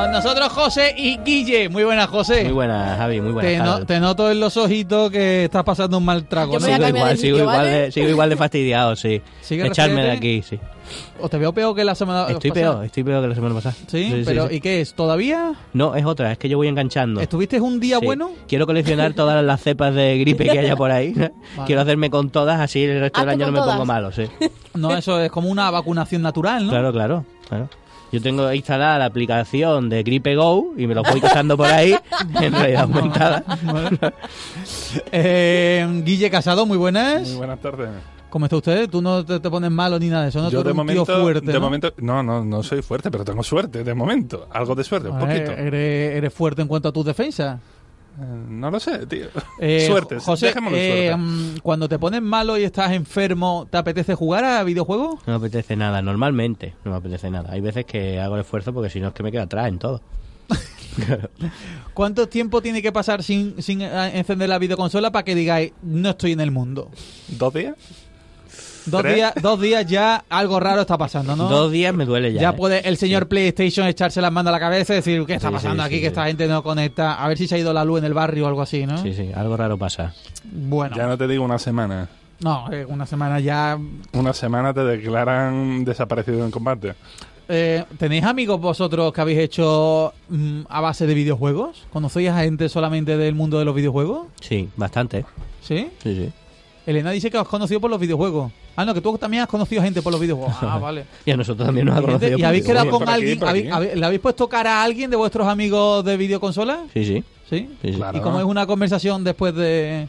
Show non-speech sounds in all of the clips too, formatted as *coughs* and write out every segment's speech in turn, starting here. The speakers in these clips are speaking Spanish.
Con nosotros José y Guille. Muy buenas, José. Muy buenas, Javi, muy buenas. Te, no- te noto en los ojitos que estás pasando un mal trago. Yo ¿no? Sigo igual, de sigo sitio, igual, ¿vale? de, sigo igual de fastidiado, sí. Sigue Echarme de aquí, sí. O te veo peor que la semana Estoy pasada. peor, estoy peor que la semana pasada. ¿Sí? pero ¿y qué es? ¿Todavía? No, es otra, es que yo voy enganchando. ¿Estuviste un día Sí. bueno? Quiero coleccionar todas las cepas de gripe que haya por ahí. *laughs* Quiero hacerme con todas, así el resto del Hazte año no me todas. pongo malo, sí. No, eso es como una vacunación natural, ¿no? Claro, claro, claro. Yo tengo instalada la aplicación de Gripe Go y me lo voy casando por ahí *laughs* en realidad aumentada. Eh, Guille Casado, muy buenas. Muy buenas tardes. ¿Cómo está usted? Tú no te, te pones malo ni nada de eso, ¿no? Yo Tú de tío momento, fuerte, de ¿no? momento, no, no, no soy fuerte, pero tengo suerte, de momento. Algo de suerte, un poquito. Eres, eres fuerte en cuanto a tus defensas. Eh, no lo sé, tío. Eh, *laughs* suerte, José, dejémoslo eh, suerte. mm, cuando te pones malo y estás enfermo, ¿te apetece jugar a videojuegos? No me apetece nada, normalmente no me apetece nada. Hay veces que hago el esfuerzo porque si no es que me quedo atrás en todo. *laughs* ¿Cuánto tiempo tiene que pasar sin, sin eh, encender la videoconsola para que digáis, no estoy en el mundo? ¿Dos días? Dos ¿Tres? días, dos días ya algo raro está pasando, ¿no? Dos días me duele ya. Ya ¿eh? puede el señor PlayStation echarse las manos a la cabeza y decir, ¿qué está Sí, pasando sí, aquí? sí, que sí. esta gente no conecta. A ver si se ha ido la luz en el barrio o algo así, ¿no? Sí, sí, algo raro pasa. Bueno, Ya no te digo una semana. no, eh, una semana ya. Una semana te declaran desaparecido en combate. Eh, ¿Tenéis amigos vosotros que habéis hecho mm, a base de videojuegos? ¿Conocéis a gente solamente del mundo de los videojuegos? Sí, bastante. ¿Sí? Sí, sí. Elena dice que os conocido por los videojuegos. Ah, no, que tú también has conocido gente por los videojuegos. Ah, *laughs* vale. Y a nosotros también nos ha ¿Y, gente- conocido. ¿y habéis quedado con alguien? ¿Habéis- ¿Le habéis puesto cara a alguien de vuestros amigos de videoconsola? Sí, sí. ¿Sí? sí, sí. Claro. ¿Y cómo es una conversación después de...?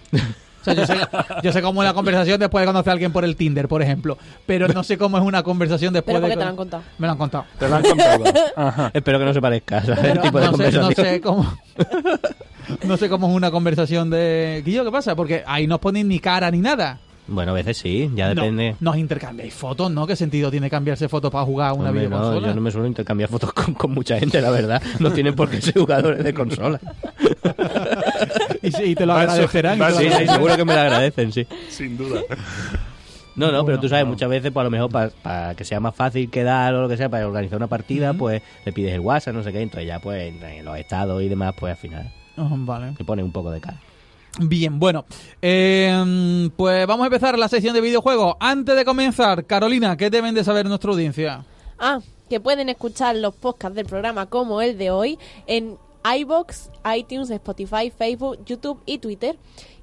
O sea, yo sé, yo sé cómo es la conversación después de conocer a alguien por el Tinder, por ejemplo. Pero no sé cómo es una conversación después Pero de... te lo han con- contado. Me lo han contado. Te lo han contado. *laughs* Ajá. Espero que no se parezca ¿sabes? el No, tipo de no sé, no sé cómo... *laughs* No sé cómo es una conversación de... Guillo, ¿qué pasa? Porque ahí no os ponéis ni cara ni nada. Bueno, a veces sí, ya No, depende. nos intercambiáis fotos, ¿no? ¿Qué sentido tiene cambiarse fotos para jugar a una Hombre, no, videoconsola? yo no me suelo intercambiar fotos con, con mucha gente, la verdad. No tienen por qué ser jugadores de consola. *laughs* y, sí, y te lo agradecerán. Sí, seguro que me lo agradecen, sí. Sin duda. No, no, pero tú sabes, no. muchas veces, pues a lo mejor para que sea más fácil quedar o lo que sea, para organizar una partida, pues le pides el WhatsApp, no sé qué, entonces ya pues en los estados y demás, pues al final Ah, vale. te pone un poco de cara. Bien, bueno, eh, pues vamos a empezar la sección de videojuegos. Antes de comenzar, Carolina, ¿qué deben de saber nuestra audiencia? Ah, que pueden escuchar los podcasts del programa como el de hoy en iBox, iTunes, Spotify, Facebook, YouTube y Twitter.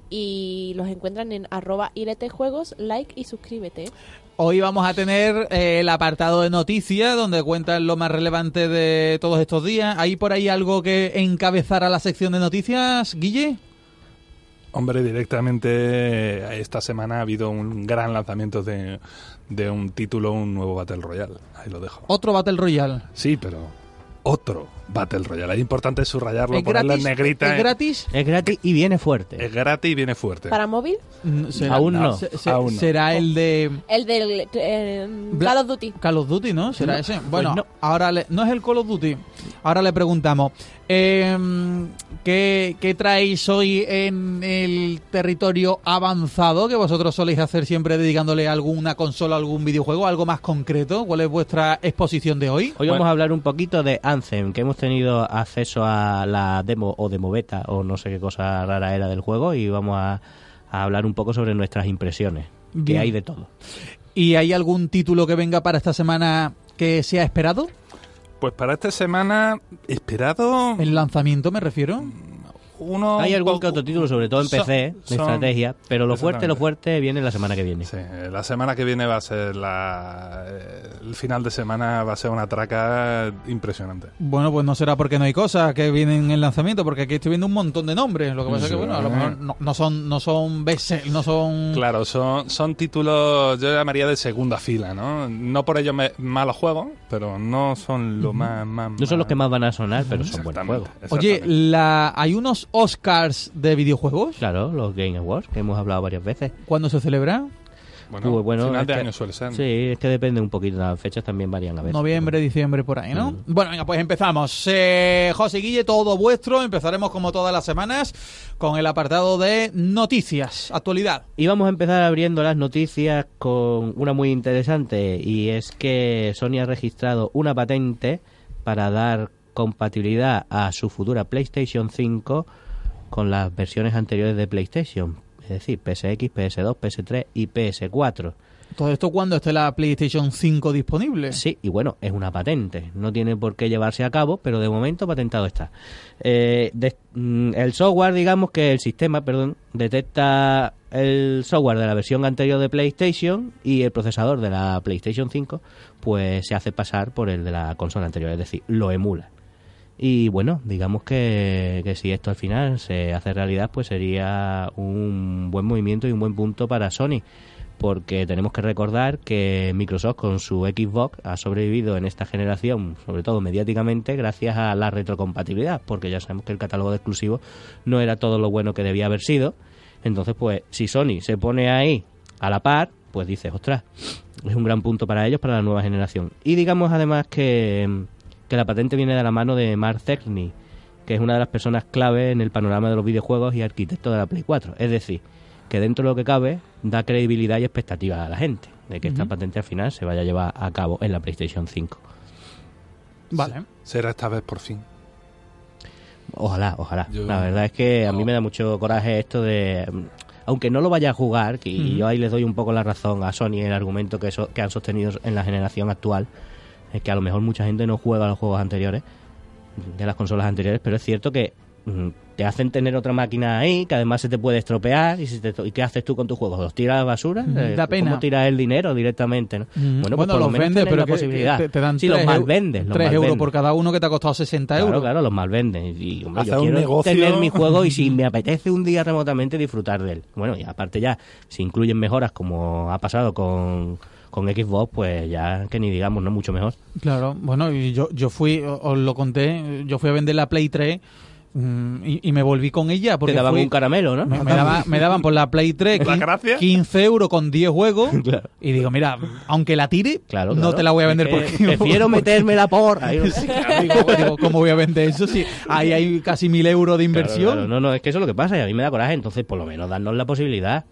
Y los encuentran en arroba iretejuegos, like y suscríbete. Hoy vamos a tener eh, el apartado de noticias, donde cuentan lo más relevante de todos estos días. ¿Hay por ahí algo que encabezara la sección de noticias, Guille? Hombre, directamente esta semana ha habido un gran lanzamiento de, de un título, un nuevo Battle Royale. Ahí lo dejo. Otro Battle Royale. Sí, pero otro Battle Royale. Es importante subrayarlo, ¿Es ponerlo en gratis? negrita. ¿Es gratis? Es gratis y viene fuerte. Es gratis y viene fuerte. ¿Para móvil? Mm, será- Aún no, se- se- aún no. Será el de El del eh, Call of Duty. Call of Duty, ¿no? ¿Será No, ese? pues Bueno, no. ahora le- no es el Call of Duty. Ahora le preguntamos, eh, ¿qué, ¿qué traéis hoy en el territorio avanzado que vosotros soléis hacer siempre dedicándole a alguna consola, algún videojuego, algo más concreto? ¿Cuál es vuestra exposición de hoy? Hoy Bueno. vamos a hablar un poquito de Anthem, que hemos tenido acceso a la demo o demo beta o no sé qué cosa rara era del juego y vamos a, a hablar un poco sobre nuestras impresiones, que hay de todo. ¿Y hay algún título que venga para esta semana que sea esperado? Pues para esta semana, esperado ¿El lanzamiento me refiero? Uno... Hay algún que otro título, sobre todo en son- PC, de son- estrategia, pero lo fuerte, lo fuerte viene la semana que viene. Sí, la semana que viene va a ser la... eh, El final de semana va a ser una traca impresionante. Bueno, pues no será porque no hay cosas que vienen en el lanzamiento, porque aquí estoy viendo un montón de nombres. Lo que pasa es que, bueno, a lo mejor no, no son, no son best no son... Claro, son, son títulos, yo llamaría de segunda fila, ¿no? No por ello me- malos juegos, pero no son lo más, más... No son los que más van a sonar, pero son buenos juegos. Oye, la, ¿hay unos Oscars de videojuegos? Claro, los Game Awards, que hemos hablado varias veces. ¿Cuándo se celebra? Bueno, Uy, bueno, final es de que- año suele ser. Sí, es que depende un poquito, las fechas también varían a veces. Noviembre, diciembre, por ahí, ¿no? Mm. Bueno, venga, pues empezamos. Eh, José Guille, todo vuestro. Empezaremos como todas las semanas con el apartado de noticias, actualidad. Y vamos a empezar abriendo las noticias con una muy interesante y es que Sony ha registrado una patente para dar compatibilidad a su futura PlayStation 5 con las versiones anteriores de PlayStation, es decir, PSX, PS2, PS3 y PS4. Todo esto cuando esté la PlayStation 5 disponible. Sí, y bueno, es una patente, no tiene por qué llevarse a cabo, pero de momento patentado está. Eh, de- mm, el software, digamos que el sistema, perdón, detecta el software de la versión anterior de PlayStation y el procesador de la PlayStation 5, pues se hace pasar por el de la consola anterior, es decir, lo emula. Y bueno, digamos que, que si esto al final se hace realidad, pues sería un buen movimiento y un buen punto para Sony. Porque tenemos que recordar que Microsoft con su Xbox ha sobrevivido en esta generación, sobre todo mediáticamente, gracias a la retrocompatibilidad. Porque ya sabemos que el catálogo de exclusivos no era todo lo bueno que debía haber sido. Entonces, pues, si Sony se pone ahí a la par, pues dices, ostras, es un gran punto para ellos, para la nueva generación. Y digamos además que, que la patente viene de la mano de Mark Cerny, que es una de las personas clave en el panorama de los videojuegos y arquitecto de la Play 4. Es decir, que dentro de lo que cabe da credibilidad y expectativa a la gente de que esta patente al final se vaya a llevar a cabo en la PlayStation 5. Vale. Será esta vez por fin. Ojalá, ojalá. Yo- La verdad es que a mí me da mucho coraje esto de... Aunque no lo vaya a jugar, que- y yo ahí les doy un poco la razón a Sony en el argumento que, so- que han sostenido en la generación actual, es que a lo mejor mucha gente no juega a los juegos anteriores, de las consolas anteriores, pero es cierto que mm, te hacen tener otra máquina ahí, que además se te puede estropear, y, si te- ¿y qué haces tú con tus juegos? ¿Los tiras a la basura? Eh, da pena. ¿Cómo tiras el dinero directamente? no? Mm, Bueno, pues por lo los menos vendes, pero la que posibilidad. te, te dan Sí, los tres mal vendes, los tres mal euros vendes. por cada uno que te ha costado 60 Claro, euros. claro, los malvenden. Y hombre, yo un quiero negocio- tener mi juego y si *laughs* me apetece un día remotamente disfrutar de él. Bueno, y aparte ya, si incluyen mejoras como ha pasado con, con Xbox, pues ya que ni digamos, no mucho mejor. Claro, bueno, y yo, yo fui, os lo conté, yo fui a vender la Play 3 mm, y, y me volví con ella. Porque Te daban fui- un caramelo, ¿no? me, me daba- me daban por la Play 3 ¿La quin- gracia? 15 euros con 10 juegos. *laughs* Claro. Y digo, mira, aunque la tire, Claro, no te la voy a vender porque... *laughs* Prefiero meterme la porra. *laughs* Sí, claro, digo, digo, ¿cómo voy a vender eso si ahí hay casi mil euros de inversión? Claro, claro. No, no, es que eso es lo que pasa y a mí me da coraje. Entonces, por lo menos, darnos la posibilidad.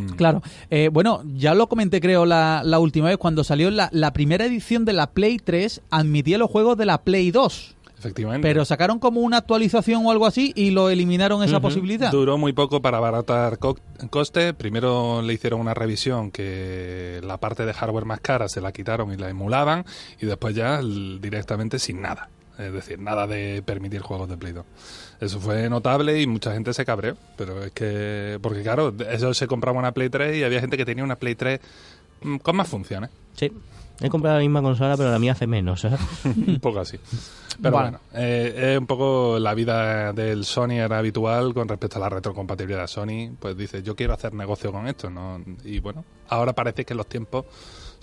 Hmm. Claro. Eh, bueno, ya lo comenté creo la, la última vez, cuando salió la, la primera edición de la Play 3, admitía los juegos de la Play 2. Efectivamente. Pero sacaron como una actualización o algo así y lo eliminaron esa posibilidad. Duró muy poco para abaratar co- coste. Primero le hicieron una revisión que la parte de hardware más cara se la quitaron y la emulaban y después ya directamente sin nada. Es decir, nada de permitir juegos de Play 2. Eso fue notable y mucha gente se cabreó. Pero es que, porque claro, eso se compraba una Play 3 y había gente que tenía una Play 3 mm, con más funciones. Sí. He comprado la misma consola, pero la mía hace menos. ¿sabes? *laughs* un poco así. Pero bueno, eh, es un poco la vida del Sony era habitual con respecto a la retrocompatibilidad de Sony. Pues dice, yo quiero hacer negocio con esto, ¿no? Y bueno, ahora parece que los tiempos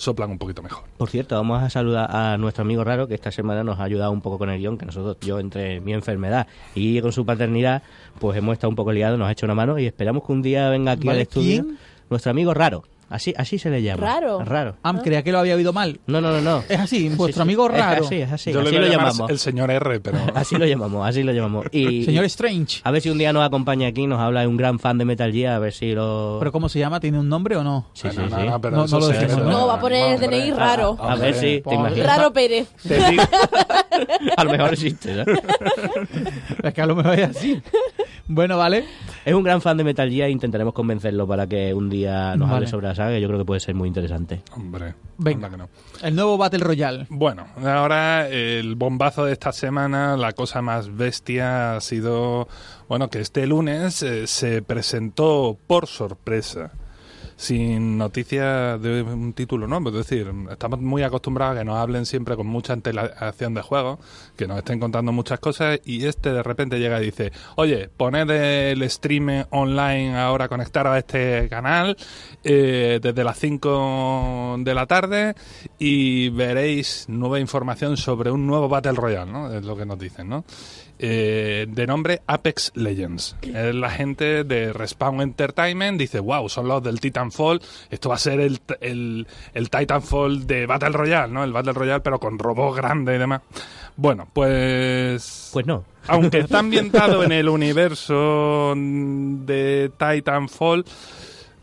soplan un poquito mejor. Por cierto, vamos a saludar a nuestro amigo Raro, que esta semana nos ha ayudado un poco con el guion, que nosotros, yo entre mi enfermedad y con su paternidad, pues hemos estado un poco liados, nos ha hecho una mano y esperamos que un día venga aquí Vale, al estudio ¿quién? nuestro amigo Raro. Así, así se le llama. ¿Raro? Raro. Ah, creía que lo había oído mal. No, no, no, no. Es así, vuestro Sí, sí. amigo raro. Es así, es así. yo así le lo llamamos. el señor R, pero *laughs* Así lo llamamos, así lo llamamos. Y, *laughs* Señor Strange. a ver si un día nos acompaña aquí, nos habla de un gran fan de Metal Gear, a ver si lo... ¿Pero cómo se llama? ¿Tiene un nombre o no? Sí, sí, Bueno, sí. no, no, pero No, eso no lo se- decimos, eso- ¿no? No, va a poner el hombre, DNI raro. A ver si, te imaginas. Raro Pérez. *laughs* Te digo- A lo mejor existe, ¿no? Es que a lo mejor es así. Bueno, vale. Es un gran fan de Metal Gear e intentaremos convencerlo para que un día nos Vale. hable sobre la saga, que yo creo que puede ser muy interesante. Hombre, Venga. que no. El nuevo Battle Royale. Bueno, ahora el bombazo de esta semana, la cosa más bestia ha sido, bueno, que este lunes eh, se presentó por sorpresa, sin noticia de un título, ¿no? Es decir, estamos muy acostumbrados a que nos hablen siempre con mucha antelación de juego, que nos estén contando muchas cosas y este de repente llega y dice, oye, poned el stream online ahora conectado a este canal eh, desde las 5 de la tarde y veréis nueva información sobre un nuevo Battle Royale, ¿no? Es lo que nos dicen, ¿no? Eh, de nombre Apex Legends. Es la gente de Respawn Entertainment dice, wow, son los del Titanfall, esto va a ser el, el, el Titanfall de Battle Royale, ¿no? El Battle Royale pero con robots grandes y demás. Bueno, pues... Pues no. Aunque está *laughs* ambientado en el universo de Titanfall,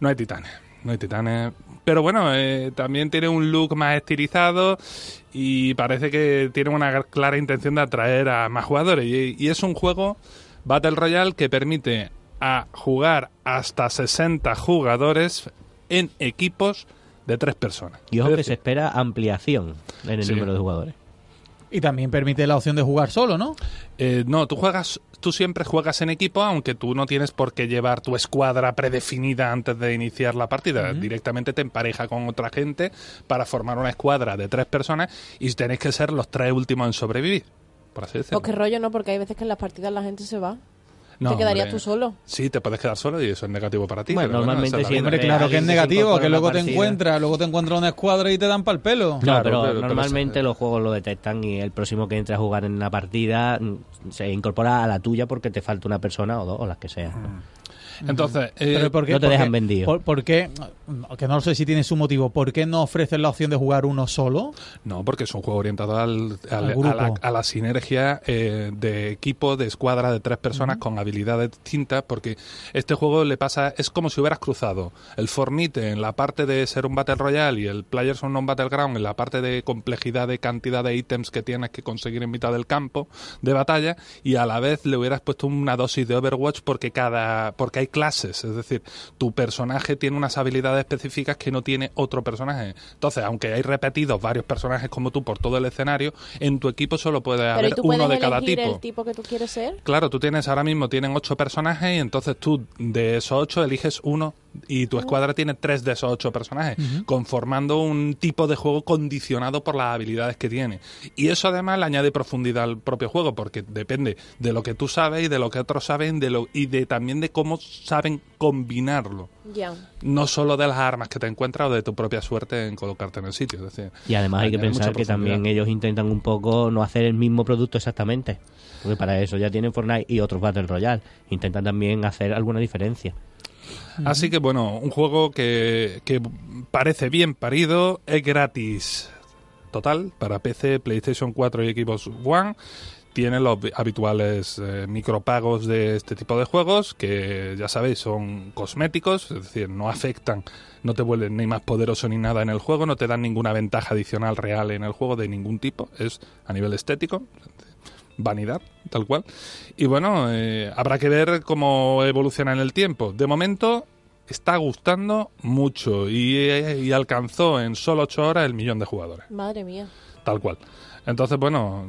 no hay titanes. No hay titanes, Pero bueno, eh, también tiene un look más estilizado y parece que tiene una clara intención de atraer a más jugadores. Y, y es un juego Battle Royale que permite a jugar hasta 60 jugadores en equipos de tres personas. Y ojo Es que se espera ampliación en el Sí. número de jugadores. Y también permite la opción de jugar solo, ¿no? eh, no, tú juegas, tú siempre juegas en equipo, aunque tú no tienes por qué llevar tu escuadra predefinida antes de iniciar la partida. Directamente te empareja con otra gente para formar una escuadra de tres personas y tenéis que ser los tres últimos en sobrevivir. Por así decirlo. O qué rollo, ¿no? Porque hay veces que en las partidas la gente se va. No, te quedarías hombre. tú solo. Sí, te puedes quedar solo y eso es negativo para ti. Bueno, pero normalmente siempre-. Hombre, claro que es negativo, que luego te encuentras, luego te encuentras una escuadra y te dan pa'l pelo. No, Claro, pero, pero- pero normalmente los juegos lo detectan y el próximo que entre a jugar en una partida mm, se incorpora a la tuya porque te falta una persona o dos o las que sean. Entonces, eh, Pero ¿por qué? no te ¿Por dejan qué? vendido. ¿Por, por qué? No, Que no sé si tiene su motivo. ¿Por qué no ofrecen la opción de jugar uno solo? No, porque es un juego orientado al, al- Al grupo. a, la, a la sinergia eh, de equipo, de escuadra de tres personas con habilidades distintas, porque este juego le pasa, es como si hubieras cruzado el Fornite en la parte de ser un Battle Royale y el Players Unknown Battleground en la parte de complejidad de cantidad de ítems que tienes que conseguir en mitad del campo de batalla, y a la vez le hubieras puesto una dosis de Overwatch porque cada porque hay clases, es decir, tu personaje tiene unas habilidades específicas que no tiene otro personaje. Entonces, aunque hay repetidos varios personajes como tú por todo el escenario, en tu equipo solo puede Pero ¿y haber tú uno de cada tipo. el tipo que tú quieres ser? Claro, tú tienes ahora mismo tienen ocho personajes y entonces tú de esos ocho eliges uno y tu escuadra tiene tres de esos ocho personajes, conformando un tipo de juego condicionado por las habilidades que tiene. Y eso además le añade profundidad al propio juego, porque depende de lo que tú sabes y de lo que otros saben de lo, y de también de cómo saben combinarlo. Ya. No solo de las armas que te encuentras o de tu propia suerte en colocarte en el sitio. Es decir, Y además hay que pensar que también ellos intentan un poco no hacer el mismo producto exactamente. Porque para eso ya tienen Fortnite y otros Battle Royale. Intentan también hacer alguna diferencia. Así que bueno, un juego que, que parece bien parido, es gratis total para PC, PlayStation 4 y Xbox One. Tiene los habituales eh, micropagos de este tipo de juegos que ya sabéis son cosméticos, es decir, no afectan, no te vuelven ni más poderoso ni nada en el juego, no te dan ninguna ventaja adicional real en el juego de ningún tipo, es a nivel estético, vanidad, tal cual. Y bueno, eh, habrá que ver cómo evoluciona en el tiempo. De momento está gustando mucho y, eh, y alcanzó en solo 8 horas el millón de jugadores, Madre mía. tal cual. Entonces, bueno,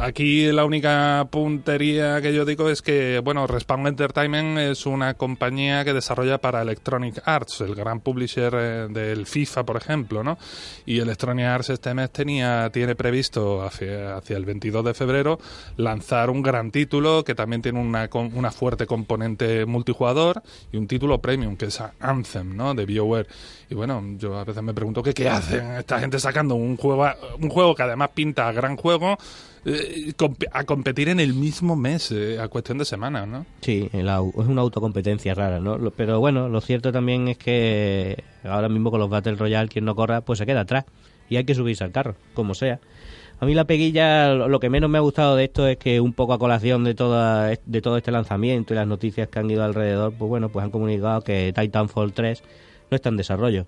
aquí la única puntería que yo digo es que, bueno, Respawn Entertainment es una compañía que desarrolla para Electronic Arts, el gran publisher eh, del FIFA, por ejemplo, ¿no? Y Electronic Arts este mes tenía, tiene previsto hacia, hacia el 22 de febrero lanzar un gran título que también tiene una, una fuerte componente multijugador y un título premium que es Anthem, ¿no? De BioWare. Y bueno, yo a veces me pregunto que qué hacen esta gente sacando un juego, un juego que además pinta a gran juego eh, a competir en el mismo mes, eh, a cuestión de semanas, ¿no? Sí, el es una autocompetencia rara, ¿no? Lo- Pero bueno, lo cierto también es que ahora mismo con los Battle Royale, quien no corra, pues se queda atrás. Y hay que subirse al carro, como sea. A mí la peguilla, lo lo que menos me ha gustado de esto es que un poco a colación de, toda, de todo este lanzamiento y las noticias que han ido alrededor, pues bueno, pues han comunicado que Titanfall 3 no está en desarrollo.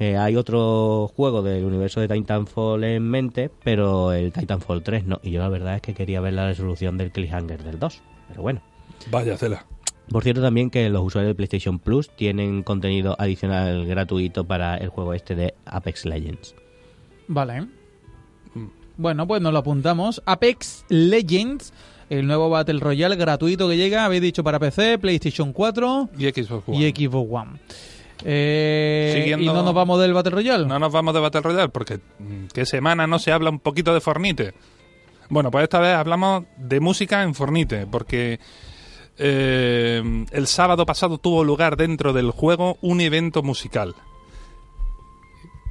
Eh, hay otro juego del universo de Titanfall en mente, pero el Titanfall 3 no. Y yo la verdad es que quería ver la resolución del cliffhanger del 2. Pero bueno. Vaya tela. Por cierto también que los usuarios de PlayStation Plus tienen contenido adicional gratuito para el juego este de Apex Legends. Vale. Bueno, pues nos lo apuntamos. Apex Legends, el nuevo Battle Royale gratuito que llega, habéis dicho, para PC, PlayStation 4 Y Xbox One. y Xbox One. Eh, Siguiendo- ¿Y no nos vamos del Battle Royale? No nos vamos de Battle Royale porque mm, qué semana no se habla un poquito de Fornite. Bueno, pues esta vez hablamos de música en Fornite porque eh, el sábado pasado tuvo lugar dentro del juego un evento musical.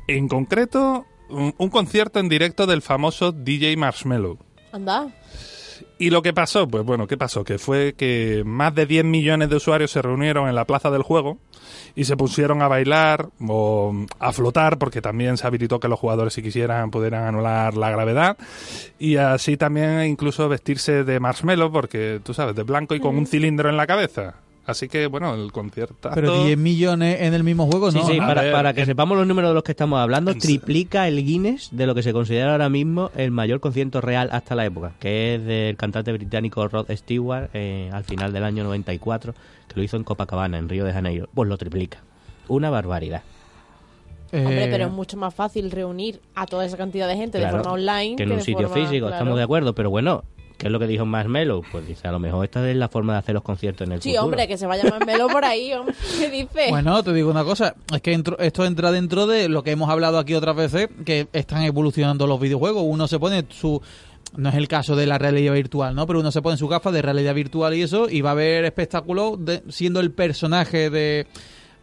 En concreto, un, un concierto en directo del famoso DJ Marshmello. Anda. ¿Y lo que pasó? Pues bueno, ¿qué pasó? Que fue que más de 10 millones de usuarios se reunieron en la plaza del juego y se pusieron a bailar o a flotar, porque también se habilitó que los jugadores, si quisieran, pudieran anular la gravedad. Y así también incluso vestirse de marshmallow, porque tú sabes, de blanco y con un cilindro en la cabeza. Así que, bueno, el concierto. Pero 10 millones en el mismo juego, Sí, ¿no? sí, a para, ver, para que en- sepamos los números de los que estamos hablando, triplica el Guinness de lo que se considera ahora mismo el mayor concierto real hasta la época, que es del cantante británico Rod Stewart eh, al final del año 94, que lo hizo en Copacabana, en Río de Janeiro. Pues lo triplica. Una barbaridad. Hombre, Eh, pero es mucho más fácil reunir a toda esa cantidad de gente Claro, de forma online que en un sitio forma- físico, claro. estamos de acuerdo, pero bueno, ¿qué es lo que dijo Marshmello? Pues dice, a lo mejor esta es la forma de hacer los conciertos en el Sí, futuro. hombre, que se vaya más melo por ahí, hombre. ¿Qué dices? Bueno, te digo una cosa, es que entro- esto entra dentro de lo que hemos hablado aquí otras veces, que están evolucionando los videojuegos. Uno se pone su... No es el caso de la realidad virtual, ¿no? Pero uno se pone su gafas de realidad virtual y eso, y va a ver espectáculos de- siendo el personaje de,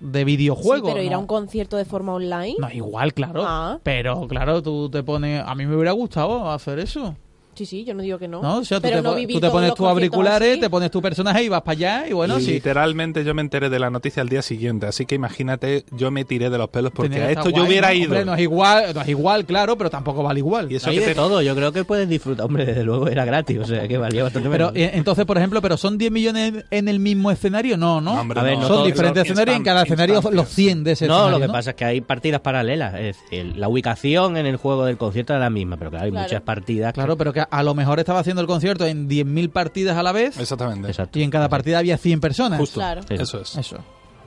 de Sí, videojuego. pero ir ¿no? a un concierto de forma online. No, igual, claro. Ah. Pero, claro, tú te pones... A mí me hubiera gustado hacer eso. Sí, sí, yo no digo que no. ¿no? O sea, tú pero te, no vivir tú te pones tus auriculares, así. te pones tu personaje y vas para allá y bueno, y sí. literalmente yo me enteré de la noticia al día siguiente, así que imagínate, yo me tiré de los pelos porque Tenía a esto yo hubiera ¿no? ido. Hombre, no es igual, no es igual, claro, pero tampoco vale igual. Y eso Hay que de te- todo, yo creo que puedes disfrutar. Hombre, desde luego era gratis, o sea que valía bastante Pero menos. eh, entonces, por ejemplo, pero son 10 millones en el mismo escenario, no, ¿no? No, hombre, A ver, son todo- diferentes escenarios y en cada escenario instancias. los 100 de ese No, escenario, lo que pasa es que hay partidas paralelas. Es decir, la ubicación en el juego del concierto es la misma, pero claro, hay muchas partidas. Claro, pero que a lo mejor estaba haciendo el concierto en 10.000 partidas a la vez Exactamente. Exacto. y en cada partida había 100 personas. Justo. Claro. Sí. Eso es. Eso,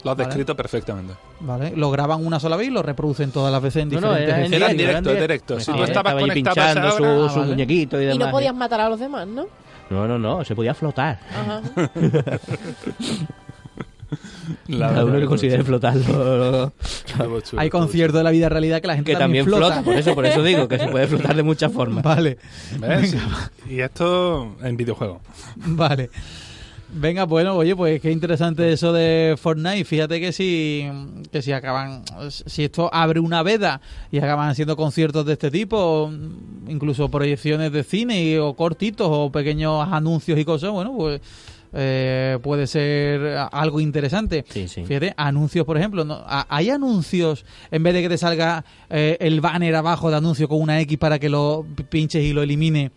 Lo has Vale. descrito perfectamente. ¿vale? Lo graban una sola vez y lo reproducen todas las veces en No, no, diferentes era en Era en directo, en directo. Si Sí, tú estabas estaba pinchando su, Ah, su vale. muñequito y demás. Y no podías matar a los demás, ¿no? No, no, no, se podía flotar. Ajá. *laughs* La Cada uno que considere chulo, *laughs* Hay conciertos de la vida realidad que la gente que también flota. flota, por eso, por eso digo que se puede *laughs* flotar de muchas formas. Vale. *laughs* Y esto en videojuego. vale. Venga, bueno, oye, pues qué interesante eso de Fortnite. Fíjate que si, que si acaban, si esto abre una veda y acaban haciendo conciertos de este tipo, incluso proyecciones de cine y- o cortitos o pequeños anuncios y cosas, bueno, pues eh, puede ser algo interesante. Sí, sí. Fíjate, anuncios, por ejemplo, hay anuncios, en vez de que te salga eh, el banner abajo de anuncio con una X para que lo pinches y lo elimine,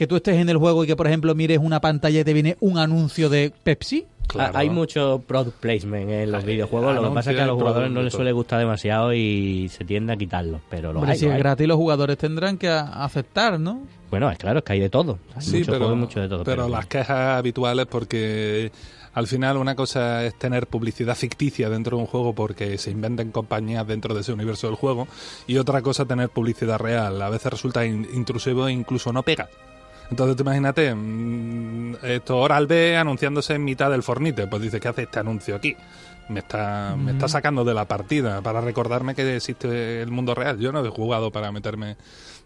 que tú estés en el juego y que, por ejemplo, mires una pantalla y te viene un anuncio de Pepsi. Claro. Hay mucho product placement en los Hay videojuegos, lo que pasa es que a los jugadores no les suele gustar demasiado y se tiende a quitarlos, pero lo Hombre, hay, si es hay. gratis, los jugadores tendrán que aceptar, ¿no? Bueno, es claro, es que hay de todo. Hay Sí, mucho pero, juego y mucho de todo. pero las quejas habituales porque al final una cosa es tener publicidad ficticia dentro de un juego porque se inventen compañías dentro de ese universo del juego y otra cosa tener publicidad real. A veces resulta in- intrusivo e incluso no pega. Entonces tú imagínate, mm, esto Oral B anunciándose en mitad del Fornite, pues dice, ¿qué hace este anuncio aquí? Me está, me está sacando de la partida para recordarme que existe el mundo real. Yo no he jugado para meterme,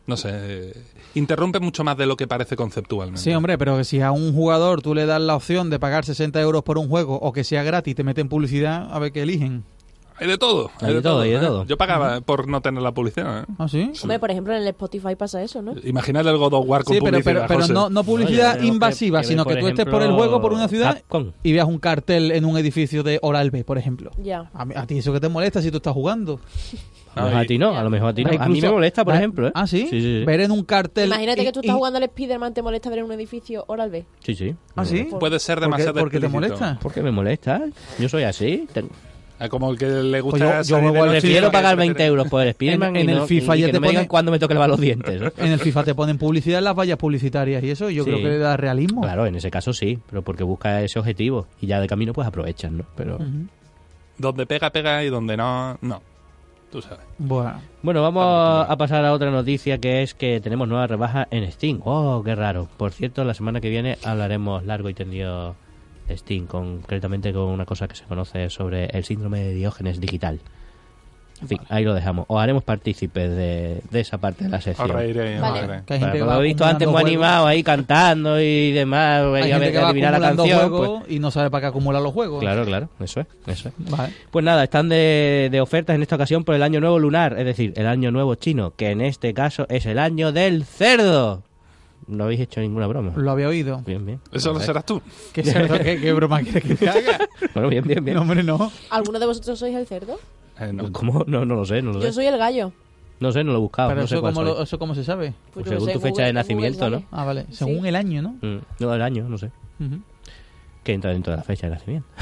no sé, interrumpe mucho más de lo que parece conceptualmente. Sí, hombre, pero que si a un jugador tú le das la opción de pagar 60 euros por un juego o que sea gratis y te meten publicidad, a ver qué eligen. Hay de todo. Hay de todo, hay de ¿eh? todo. Yo pagaba por no tener la publicidad. ¿eh? ¿Ah, sí? Hombre, por ejemplo, en el Spotify pasa eso, ¿no? Imaginad el God of War con Sí, pero, publicidad. pero, no, no publicidad invasiva, que sino que tú estés por el juego, por una ciudad Capcom. y veas un cartel en un edificio de Oral B, por ejemplo. Ya. A, mí- a ti eso que te molesta si tú estás jugando. A lo mejor a ti no, a lo mejor a ti no. A mí me molesta, por ejemplo. ¿eh? Ah, ¿sí? Sí, sí, sí. Ver en un cartel... Imagínate y- que tú estás y- jugando al Spider-Man, te molesta ver en un edificio Oral B. Sí, sí. ¿Ah, sí? Puede ser ¿Por qué, demasiado por qué te explícito. molesta? ¿Por qué me molesta? Yo soy así. Ten- Como el que le Pues gusta yo- yo FIFA. Prefiero pagar se 20 refiere- euros por el Spiderman En- en y, el no- FIFA y ya que te no me digan pone- cuándo me toque lavar los dientes. ¿no? En el FIFA te ponen publicidad en las vallas publicitarias y eso yo Sí. creo que le da realismo. Claro, en ese caso sí, pero porque busca ese objetivo y ya de camino pues aprovechan, ¿no? Pero. Donde pega, pega y donde no, no. Tú sabes. Bueno, bueno, vamos a pasar a otra noticia que es que tenemos nueva rebaja en Steam. Oh, qué raro. Por cierto, la semana que viene hablaremos largo y tendido Steam, concretamente con una cosa que se conoce sobre el síndrome de Diógenes digital. En fin, ahí lo dejamos. Os haremos partícipes de, de esa parte de la sección. Os reiré, Vale. lo he visto antes muy juegos. animado ahí cantando y demás, Hay y a gente ver, que va la canción. pues- y no sabe para qué acumular los juegos. Claro, claro, eso es, eso es. Vale. Pues nada, están de, de ofertas en esta ocasión por el año nuevo lunar, es decir, el año nuevo chino, que en este caso es el año del cerdo. No habéis hecho ninguna broma. Lo había oído. Bien, bien. Eso lo serás tú. ¿Qué, cerdo, qué, qué broma quieres que te haga? *laughs* Bueno, bien, bien, bien. No, hombre, no. ¿Alguno de vosotros sois el cerdo? Eh, no. ¿Cómo? No, no lo sé, no lo Yo sé. soy el gallo. No sé, no lo he buscado. Pero no sé eso, cuál cómo soy. lo- ¿eso cómo se sabe? Pues yo según sé, tu fecha Google- de en nacimiento, ¿no? Ah, vale. Según Sí. el año, ¿no? Mm, No, el año, no sé. Ujú. Que entra dentro de la fecha de nacimiento. *laughs*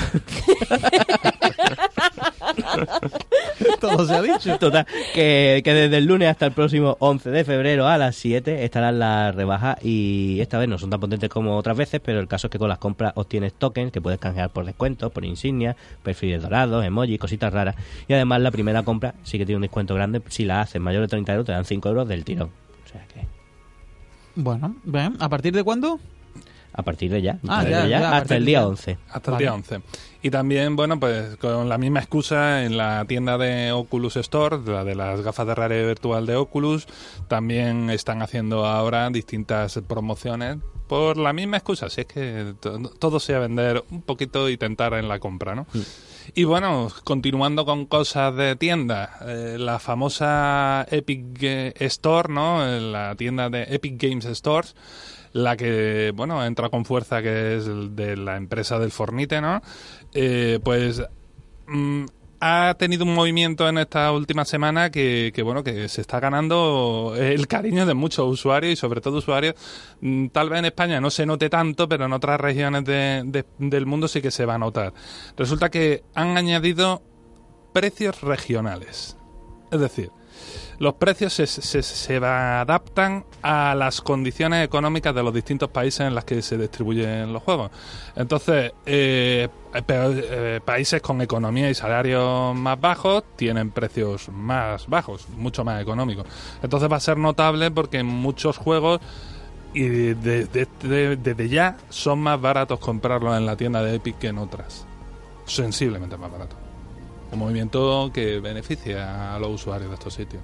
Todo se ha dicho. Total, que, que desde el lunes hasta el próximo 11 de febrero a las 7 estarán las rebajas y esta vez no son tan potentes como otras veces, pero el caso es que con las compras obtienes tokens que puedes canjear por descuentos, por insignias, perfiles dorados, emojis, cositas raras. Y además la primera compra sí que tiene un descuento grande. Si la haces mayor de 30 euros te dan 5 euros del tirón. O sea que Bueno, ven, ¿a partir de cuándo? A partir de ya, Ah, de ya, ya, a hasta el día ya. 11. Hasta el día 11. Y también, bueno, pues con la misma excusa en la tienda de Oculus Store, la de las gafas de realidad virtual de Oculus, también están haciendo ahora distintas promociones por la misma excusa. Si es que to- todo sea vender un poquito y tentar en la compra, ¿no? Y bueno, continuando con cosas de tienda, eh, la famosa Epic Store, ¿no? Eh, La tienda de Epic Games Stores, la que, bueno, entra con fuerza, que es de la empresa del Fornite, ¿no? Eh, pues mm, ha tenido un movimiento en esta última semana que, que, bueno, que se está ganando el cariño de muchos usuarios y sobre todo usuarios, mm, tal vez en España no se note tanto, pero en otras regiones de- del mundo sí que se va a notar. Resulta que han añadido precios regionales. Es decir, los precios se, adaptan a las condiciones económicas de los distintos países en los que se distribuyen los juegos. Entonces, eh, eh, países con economía y salarios más bajos tienen precios más bajos, mucho más económicos. Entonces va a ser notable porque muchos juegos y de- de- de- desde ya son más baratos comprarlos en la tienda de Epic que en otras. Sensiblemente más barato. Un movimiento que beneficia a los usuarios de estos sitios.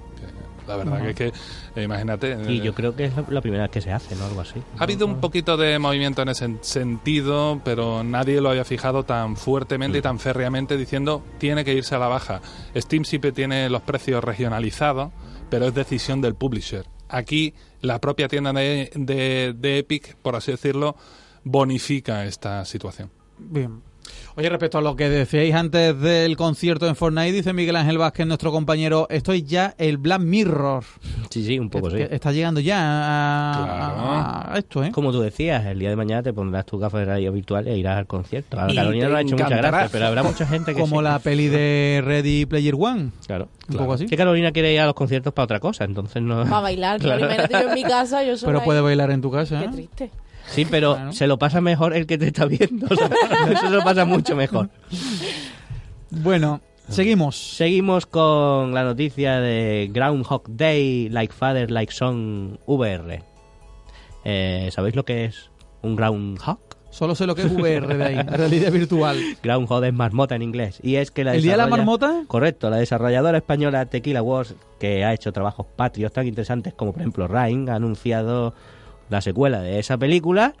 La verdad que es que, eh, imagínate. Y eh, yo creo que es la, primera vez que se hace, ¿no? Algo así. ha habido un poquito de movimiento en ese sentido, pero nadie lo había fijado tan fuertemente y tan férreamente diciendo tiene que irse a la baja. Steam siempre tiene los precios regionalizados, pero es decisión del publisher. Aquí la propia tienda de, de- de Epic, por así decirlo, bonifica esta situación. Bien. Oye, respecto a lo que decíais antes del concierto en Fortnite, dice Miguel Ángel Vázquez, nuestro compañero, esto es ya el Black Mirror. Sí, sí, un poco sí. Está llegando ya a, Claro. a- a esto, ¿eh? Como tú decías, el día de mañana te pondrás tu gafas de radio virtual e irás al concierto. A Carolina no ha hecho mucha encantará. gracia, pero habrá mucha gente que Como sí. la peli de Ready Player One. Claro. Un Claro. poco así. Que Carolina quiere ir a los conciertos para otra cosa, entonces no... Para bailar, claro. *laughs* Imagínate yo en mi casa, yo soy Pero puede bailar en tu casa. Qué ¿eh? triste. Sí, pero Claro. se lo pasa mejor el que te está viendo. o sea, *laughs* eso se lo pasa mucho mejor. Bueno, seguimos. Seguimos con la noticia de Groundhog Day, Like Father, Like Son, VR. Eh, ¿Sabéis lo que es un Groundhog? Solo sé lo que es VR de ahí, realidad virtual. *laughs* Groundhog es marmota en inglés. Y es que la ¿El día de la marmota? Correcto, la desarrolladora española Tequila Wars, que ha hecho trabajos patrios tan interesantes como por ejemplo Rain, ha anunciado la secuela de esa película,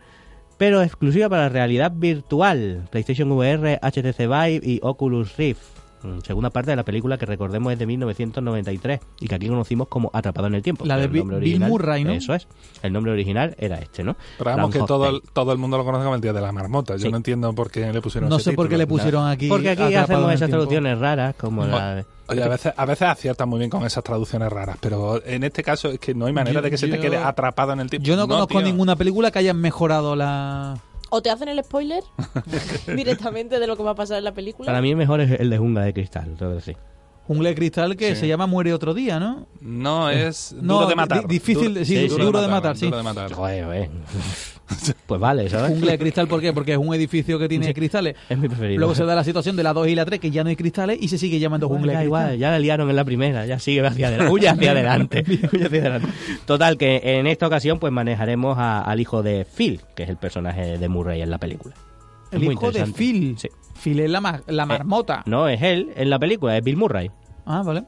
pero exclusiva para la realidad virtual, PlayStation VR, HTC Vive y Oculus Rift. Mm, Segunda parte de la película que recordemos es de 1993 y que aquí conocimos como Atrapado en el Tiempo. La de Bill original- Murray, ¿no? Eso es. El nombre original era este, ¿no? Pero vamos, que todo el, todo el mundo lo conoce como el Día de la Marmota. Yo Sí. no entiendo por qué le pusieron No ese sé por qué le pusieron aquí. Porque aquí Atrapado hacemos en el esas tiempo. traducciones raras como la de... Oye, a veces, a veces aciertan muy bien con esas traducciones raras, pero en este caso es que no hay manera Yo- de que se te quede atrapado en el tiempo. Yo no, conozco tío. ninguna película que hayan mejorado la... O te hacen el spoiler *laughs* *laughs* directamente de lo que va a pasar en la película. Para mí el mejor es el de Jungla de Cristal, tengo que decir. Jungle de Cristal que Sí. se llama Muere otro día, ¿no? No, es No, duro de matar. di- difícil de- sí, Sí, du- duro de matar, sí. Duro de matar. Joder, joder. *laughs* Pues vale, ¿sabes? Jungle de Cristal, ¿por qué? Porque es un edificio que tiene Sí. cristales. Es mi preferido. Luego se da la situación de la 2 y la 3 que ya no hay cristales y se sigue llamando Bueno, Jungle da de igual, Cristal. ya la liaron en la primera, ya sigue hacia adelante. Huye hacia *laughs* adelante. *laughs* huye hacia adelante. Total, que en esta ocasión pues manejaremos a- al hijo de Phil, que es el personaje de Murray en la película. El muy hijo de. Phil. Sí. Phil es la, ma- la marmota. No es él en la película, es Bill Murray. Ah, vale.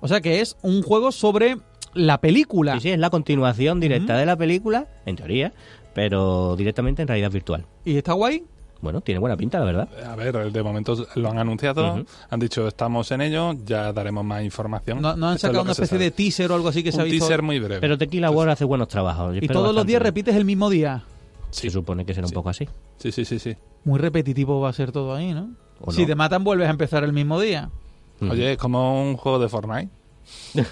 O sea que es un juego sobre la película. Sí, sí, es la continuación directa de la película, en teoría, pero directamente en realidad virtual. ¿Y está guay? Bueno, tiene buena pinta, la verdad. A ver, de momento lo han anunciado, han dicho estamos en ello, ya daremos más información. ¿No, no han es sacado una especie de teaser o algo así que se ha Un visto? teaser muy breve. Pero Tequila War hace buenos trabajos. yo y todos los días repites el mismo día. Se supone que será un poco así. Sí, sí, sí, sí. Muy repetitivo va a ser todo ahí, ¿no? ¿O Si te matan vuelves a empezar el mismo día. Mm. Oye, es como un juego de Fortnite. *laughs*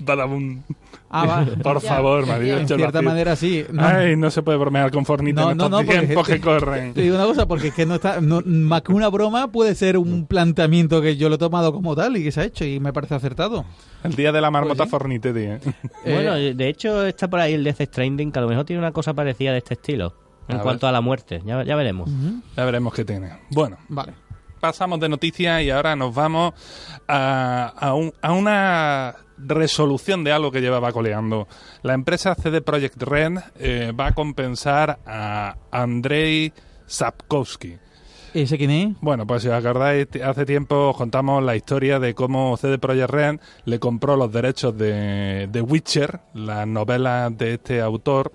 Badabum. Ah, va. *laughs* Por Ya, favor, me había ya. hecho En cierta manera sí. No, Ay, no se puede bromear con Fornite No, en no, estos tiempos que corren. Te digo una cosa, porque es que no está, no- más que una broma puede ser un planteamiento que yo lo he tomado como tal y que se ha hecho y me parece acertado. El día de la marmota Pues sí. Fornite, tío. Eh, Bueno, de hecho está por ahí el Death Stranding, que a lo mejor tiene una cosa parecida de este estilo. En A cuanto ver. a la muerte, ya, ya veremos. Ya veremos qué tiene. Bueno, Vale. pasamos de noticias y ahora nos vamos a, a un- a una resolución de algo que llevaba coleando. La empresa CD Projekt Red eh, va a compensar a Andrei Sapkowski. ¿Ese quién es? Bueno, pues si os acordáis, hace tiempo os contamos la historia de cómo CD Projekt Red le compró los derechos de, de Witcher, las novelas de este autor,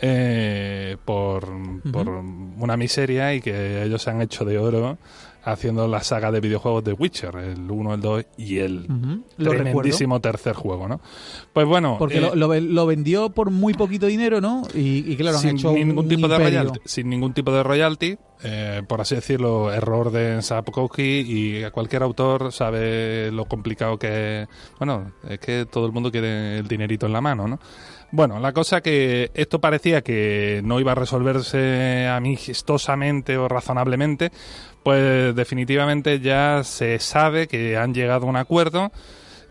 eh, por, por una miseria y que ellos se han hecho de oro haciendo la saga de videojuegos de Witcher, el 1, el 2 y el Lo recuerdo. tremendísimo tercer juego, ¿no? Pues bueno, Porque eh, lo, vendió por muy poquito dinero, ¿no? Y, y claro, han sin hecho un- ningún un tipo de royalty, sin ningún tipo de royalty, eh, por así decirlo, error de Sapkowski y cualquier autor sabe lo complicado que es. Bueno, es que todo el mundo quiere el dinerito en la mano, ¿no? Bueno, la cosa que esto parecía que no iba a resolverse amistosamente o razonablemente, pues definitivamente ya se sabe que han llegado a un acuerdo.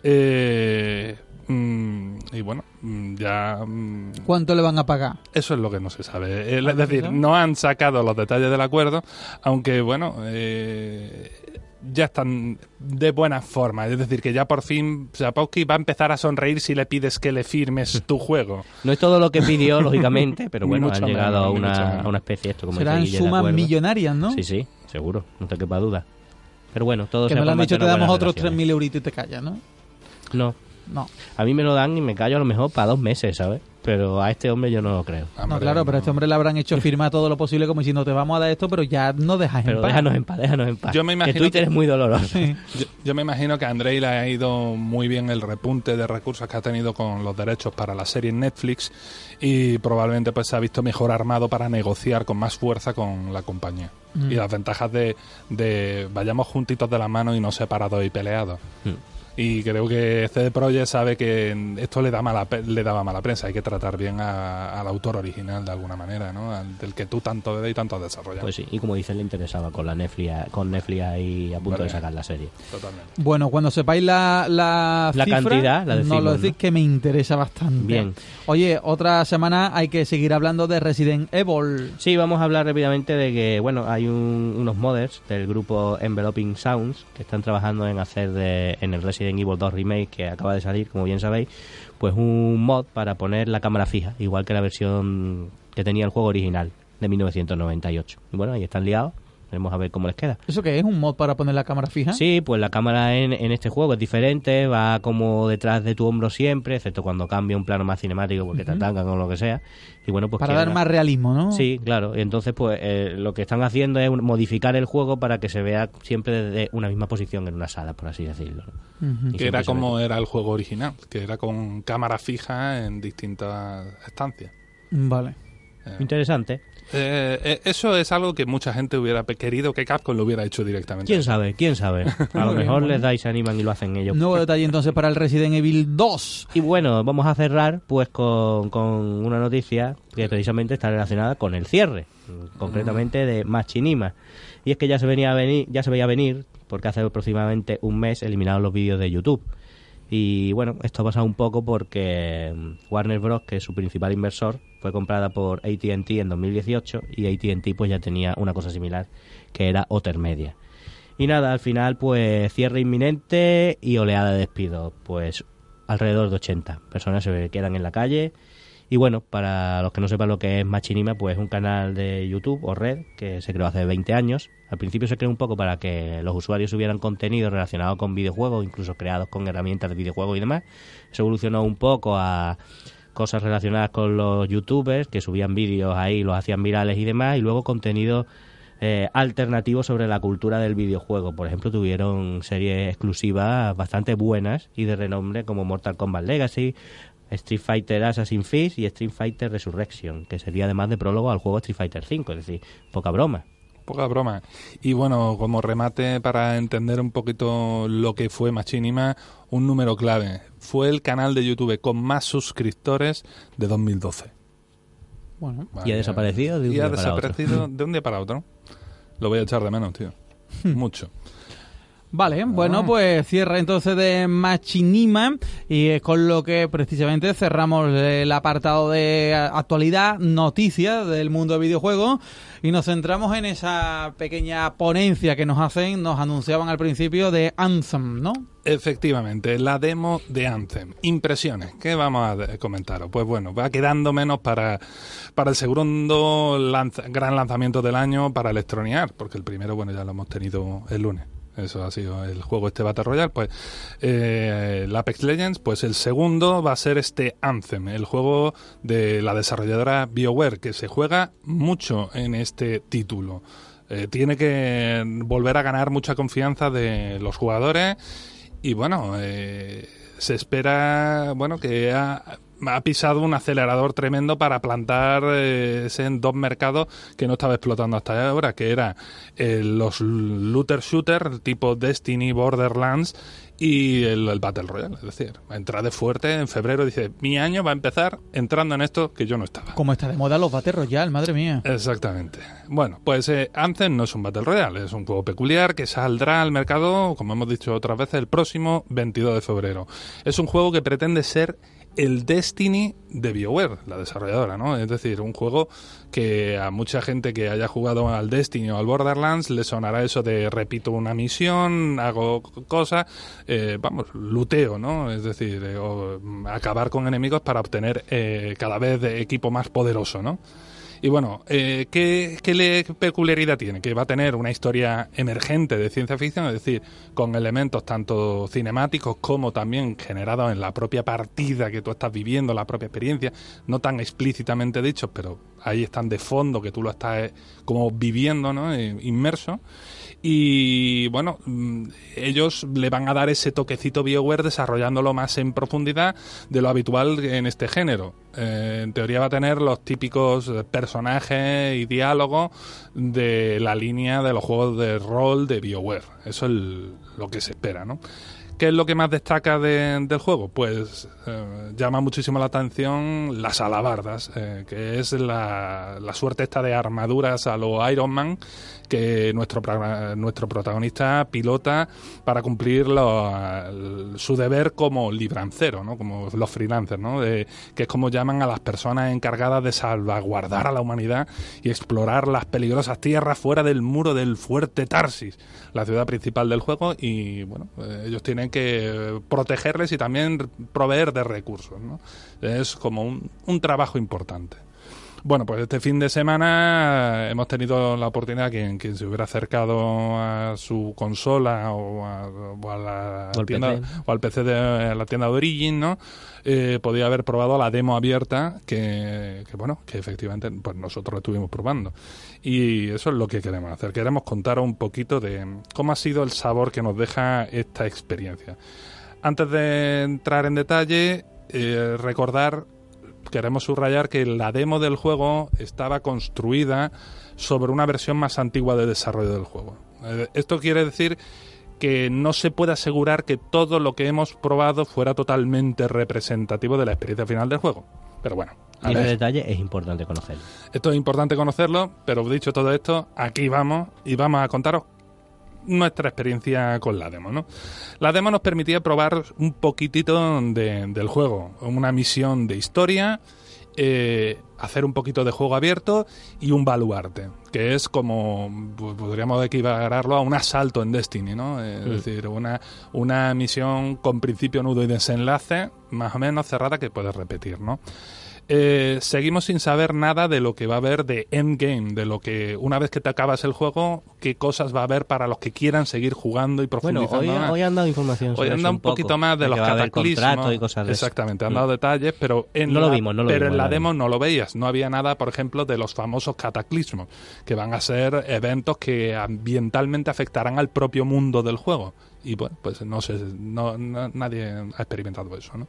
eh, mm, y bueno, mm, ya mm, ¿Cuánto le van a pagar? eso es lo que no se sabe. Es ¿no se decir, no han sacado los detalles del acuerdo, aunque bueno, eh, ya están de buena forma. Es decir, que ya por fin Zapowski va a empezar a sonreír si le pides que le firmes *laughs* tu juego. No es todo lo que pidió, *laughs* lógicamente, pero bueno, han llegado menos, a, una, a una especie, esto como Serán sumas millonarias, ¿no? Sí, sí, seguro, no te quepa duda. Pero bueno, todo Que me lo han dicho, te damos otros relaciones. 3.000 euritos y te callas, ¿no? No, No. a mí me lo dan y me callo a lo mejor para dos meses, ¿sabes? Pero a este hombre yo no lo creo. No, Hombre, claro, pero a este hombre le habrán hecho *laughs* firmar todo lo posible como diciendo te vamos a dar esto, pero ya no dejas Pero en paz. déjanos en paz, déjanos en paz. Yo me imagino que Twitter que- es muy doloroso. Sí. Yo, yo me imagino que a Andrei le ha ido muy bien el repunte de recursos que ha tenido con los derechos para la serie en Netflix y probablemente pues se ha visto mejor armado para negociar con más fuerza con la compañía. Mm. Y las ventajas de, de vayamos juntitos de la mano y no separados y peleados. Mm. Y creo que CD Projekt sabe que esto le da mala pe- le daba mala prensa. Hay que tratar bien a- al autor original de alguna manera, ¿no? Al- del que tú tanto bebes y tanto has desarrollado. Pues sí, y como dice, le interesaba con la Netflix, con Netflix ahí a punto Vale. de sacar la serie. Totalmente. Bueno, cuando sepáis la, la, La cifra, cantidad, la no lo decís ¿no? que me interesa bastante. Bien. Oye, otra semana hay que seguir hablando de Resident Evil. Sí, vamos a hablar rápidamente de que, bueno, hay un- unos modders del grupo Enveloping Sounds que están trabajando en hacer de, en el Resident Evil 2 Remake que acaba de salir, como bien sabéis, pues un mod para poner la cámara fija, igual que la versión que tenía el juego original de 1998. Y bueno, ahí están liados, veremos a ver cómo les queda. ¿Eso qué es? ¿Un mod para poner la cámara fija? Sí, pues la cámara en, en este juego es diferente, va como detrás de tu hombro siempre, excepto cuando cambia un plano más cinemático porque te Ujú. atacan o lo que sea. Y bueno, pues para dar más realismo, ¿no? Sí, claro. Y entonces, pues eh, lo que están haciendo es modificar el juego para que se vea siempre desde una misma posición en una sala, por así decirlo. Que era ve como era el juego original, que era con cámara fija en distintas estancias. Vale. Eh, Interesante. Eh, eh, eso es algo que mucha gente hubiera querido que Capcom lo hubiera hecho directamente. ¿Quién sabe? ¿Quién sabe? *laughs* A lo mejor les bien. dais, se animan y lo hacen ellos. Nuevo detalle entonces para el Resident Evil 2. Y bueno, vamos a cerrar pues con, con una noticia que precisamente está relacionada con el cierre, concretamente de Machinima. Y es que ya se venía a venir, ya se veía venir, porque hace aproximadamente un mes eliminaron los vídeos de YouTube. Y bueno, esto ha pasado un poco porque mm, Warner Bros., que es su principal inversor, fue comprada por ATT en 2018 y ATT pues ya tenía una cosa similar, que era Otter Media. Y nada, al final pues cierre inminente y oleada de despidos. Pues alrededor de 80 personas se quedan en la calle. Y bueno, para los que no sepan lo que es Machinima, pues es un canal de YouTube o red que se creó hace 20 años. Al principio se creó un poco para que los usuarios subieran contenido relacionado con videojuegos, incluso creados con herramientas de videojuegos y demás. Eso evolucionó un poco a cosas relacionadas con los youtubers que subían vídeos ahí, los hacían virales y demás, y luego contenido eh, alternativo sobre la cultura del videojuego. Por ejemplo, tuvieron series exclusivas bastante buenas y de renombre como Mortal Kombat Legacy, Street Fighter Assassin's Fish y Street Fighter Resurrection, que sería además de prólogo al juego Street Fighter V, es decir, poca broma. Poca broma. Y bueno, como remate para entender un poquito lo que fue Machinima, un número clave. Fue el canal de YouTube con más suscriptores de 2012. Bueno, Y ha desaparecido de un y ha día para otro. desaparecido *laughs* de un día para otro. Lo voy a echar de menos, tío. Mucho. Vale, bueno, pues cierra entonces de Machinima y es con lo que precisamente cerramos el apartado de actualidad, noticias del mundo de videojuegos y nos centramos en esa pequeña ponencia que nos hacen, nos anunciaban al principio de Anthem, ¿no? Efectivamente, la demo de Anthem. Impresiones, ¿qué vamos a comentaros? Pues bueno, va quedando menos para, para el segundo gran lanzamiento del año para Electronic Arts, porque el primero, bueno, ya lo hemos tenido el lunes. Eso ha sido el juego este Battle Royale. Pues eh, el Apex Legends, pues el segundo va a ser este Anthem, el juego de la desarrolladora BioWare, que se juega mucho en este título. Eh, tiene que volver a ganar mucha confianza de los jugadores y bueno, eh, se espera bueno que ha, ha pisado un acelerador tremendo para plantar eh, ese en dos mercados que no estaba explotando hasta ahora, que era eh, los looter shooter tipo Destiny, Borderlands y el, el Battle Royale. Es decir, entra de fuerte en febrero. Dice, mi año va a empezar entrando en esto que yo no estaba. Como está de moda los Battle Royale, madre mía. Exactamente. Bueno, pues eh, Anthem no es un Battle Royale, es un juego peculiar que saldrá al mercado, como hemos dicho otras veces, el próximo 22 de febrero. Es un juego que pretende ser el Destiny de BioWare, la desarrolladora, ¿no? Es decir, un juego que a mucha gente que haya jugado al Destiny o al Borderlands le sonará eso de repito una misión, hago cosas, eh, vamos, luteo, ¿no? Es decir, eh, mm, acabar con enemigos para obtener eh, cada vez de equipo más poderoso, ¿no? Y bueno, eh, ¿qué, qué peculiaridad tiene? Que va a tener una historia emergente de ciencia ficción, es decir, con elementos tanto cinemáticos como también generados en la propia partida que tú estás viviendo, la propia experiencia, no tan explícitamente dichos, pero ahí están de fondo que tú lo estás eh, como viviendo, ¿no? Eh, inmerso. Y bueno, mm, ellos le van a dar ese toquecito BioWare desarrollándolo más en profundidad de lo habitual en este género. Eh, en teoría va a tener los típicos personajes y diálogos de la línea de los juegos de rol de BioWare. Eso es el- lo que se espera, ¿no? ¿Qué es lo que más destaca de- del juego? Pues eh, llama muchísimo la atención las alabardas, eh, que es la, la suerte esta de armaduras a lo Iron Man que nuestro, nuestro protagonista pilota para cumplir su deber como librancero, ¿no? como los freelancers, ¿no? De- que es como llaman a las personas encargadas de salvaguardar a la humanidad y explorar las peligrosas tierras fuera del muro del fuerte Tarsis, la ciudad principal del juego, y bueno, eh, ellos tienen que protegerles y también proveer de recursos. ¿no? Es como un, un trabajo importante. Bueno, pues este fin de semana hemos tenido la oportunidad, quien, quien se hubiera acercado a su consola o a, o a la O tienda, PC. o al PC de la tienda de Origin, ¿no? Eh, podía haber probado la demo abierta que, que, bueno, que efectivamente pues nosotros lo estuvimos probando. Y eso es lo que queremos hacer. Queremos contar un poquito de cómo ha sido el sabor que nos deja esta experiencia. Antes de entrar en detalle, eh, recordar queremos subrayar que la demo del juego estaba construida sobre una versión más antigua de desarrollo del juego. Eh, esto quiere decir que no se puede asegurar que todo lo que hemos probado fuera totalmente representativo de la experiencia final del juego. Pero bueno, Y ese detalle es importante conocerlo. esto es importante conocerlo, pero dicho todo esto, aquí vamos y vamos a contaros nuestra experiencia con la demo, ¿no? La demo nos permitía probar un poquitito de- del juego, una misión de historia, eh, hacer un poquito de juego abierto y un baluarte, que es como, pues, podríamos equipararlo a un asalto en Destiny, ¿no? Es decir, una, una misión con principio, nudo y desenlace, más o menos cerrada, que puedes repetir, ¿no? Eh, seguimos sin saber nada de lo que va a haber de endgame, de lo que una vez que te acabas el juego, qué cosas va a haber para los que quieran seguir jugando y Bueno, profundizando. hoy, más. hoy han dado información sobre Hoy han dado un poco, poquito más de, los cataclismos. contratos y cosas de eso. Exactamente, han Mm. dado detalles, pero en No lo la, vimos, no lo pero vimos en la demo. no lo veías. No había nada, por ejemplo, de los famosos cataclismos, que van a ser eventos que ambientalmente afectarán al propio mundo del juego. Y bueno, pues no sé, no, no- nadie ha experimentado eso, ¿no?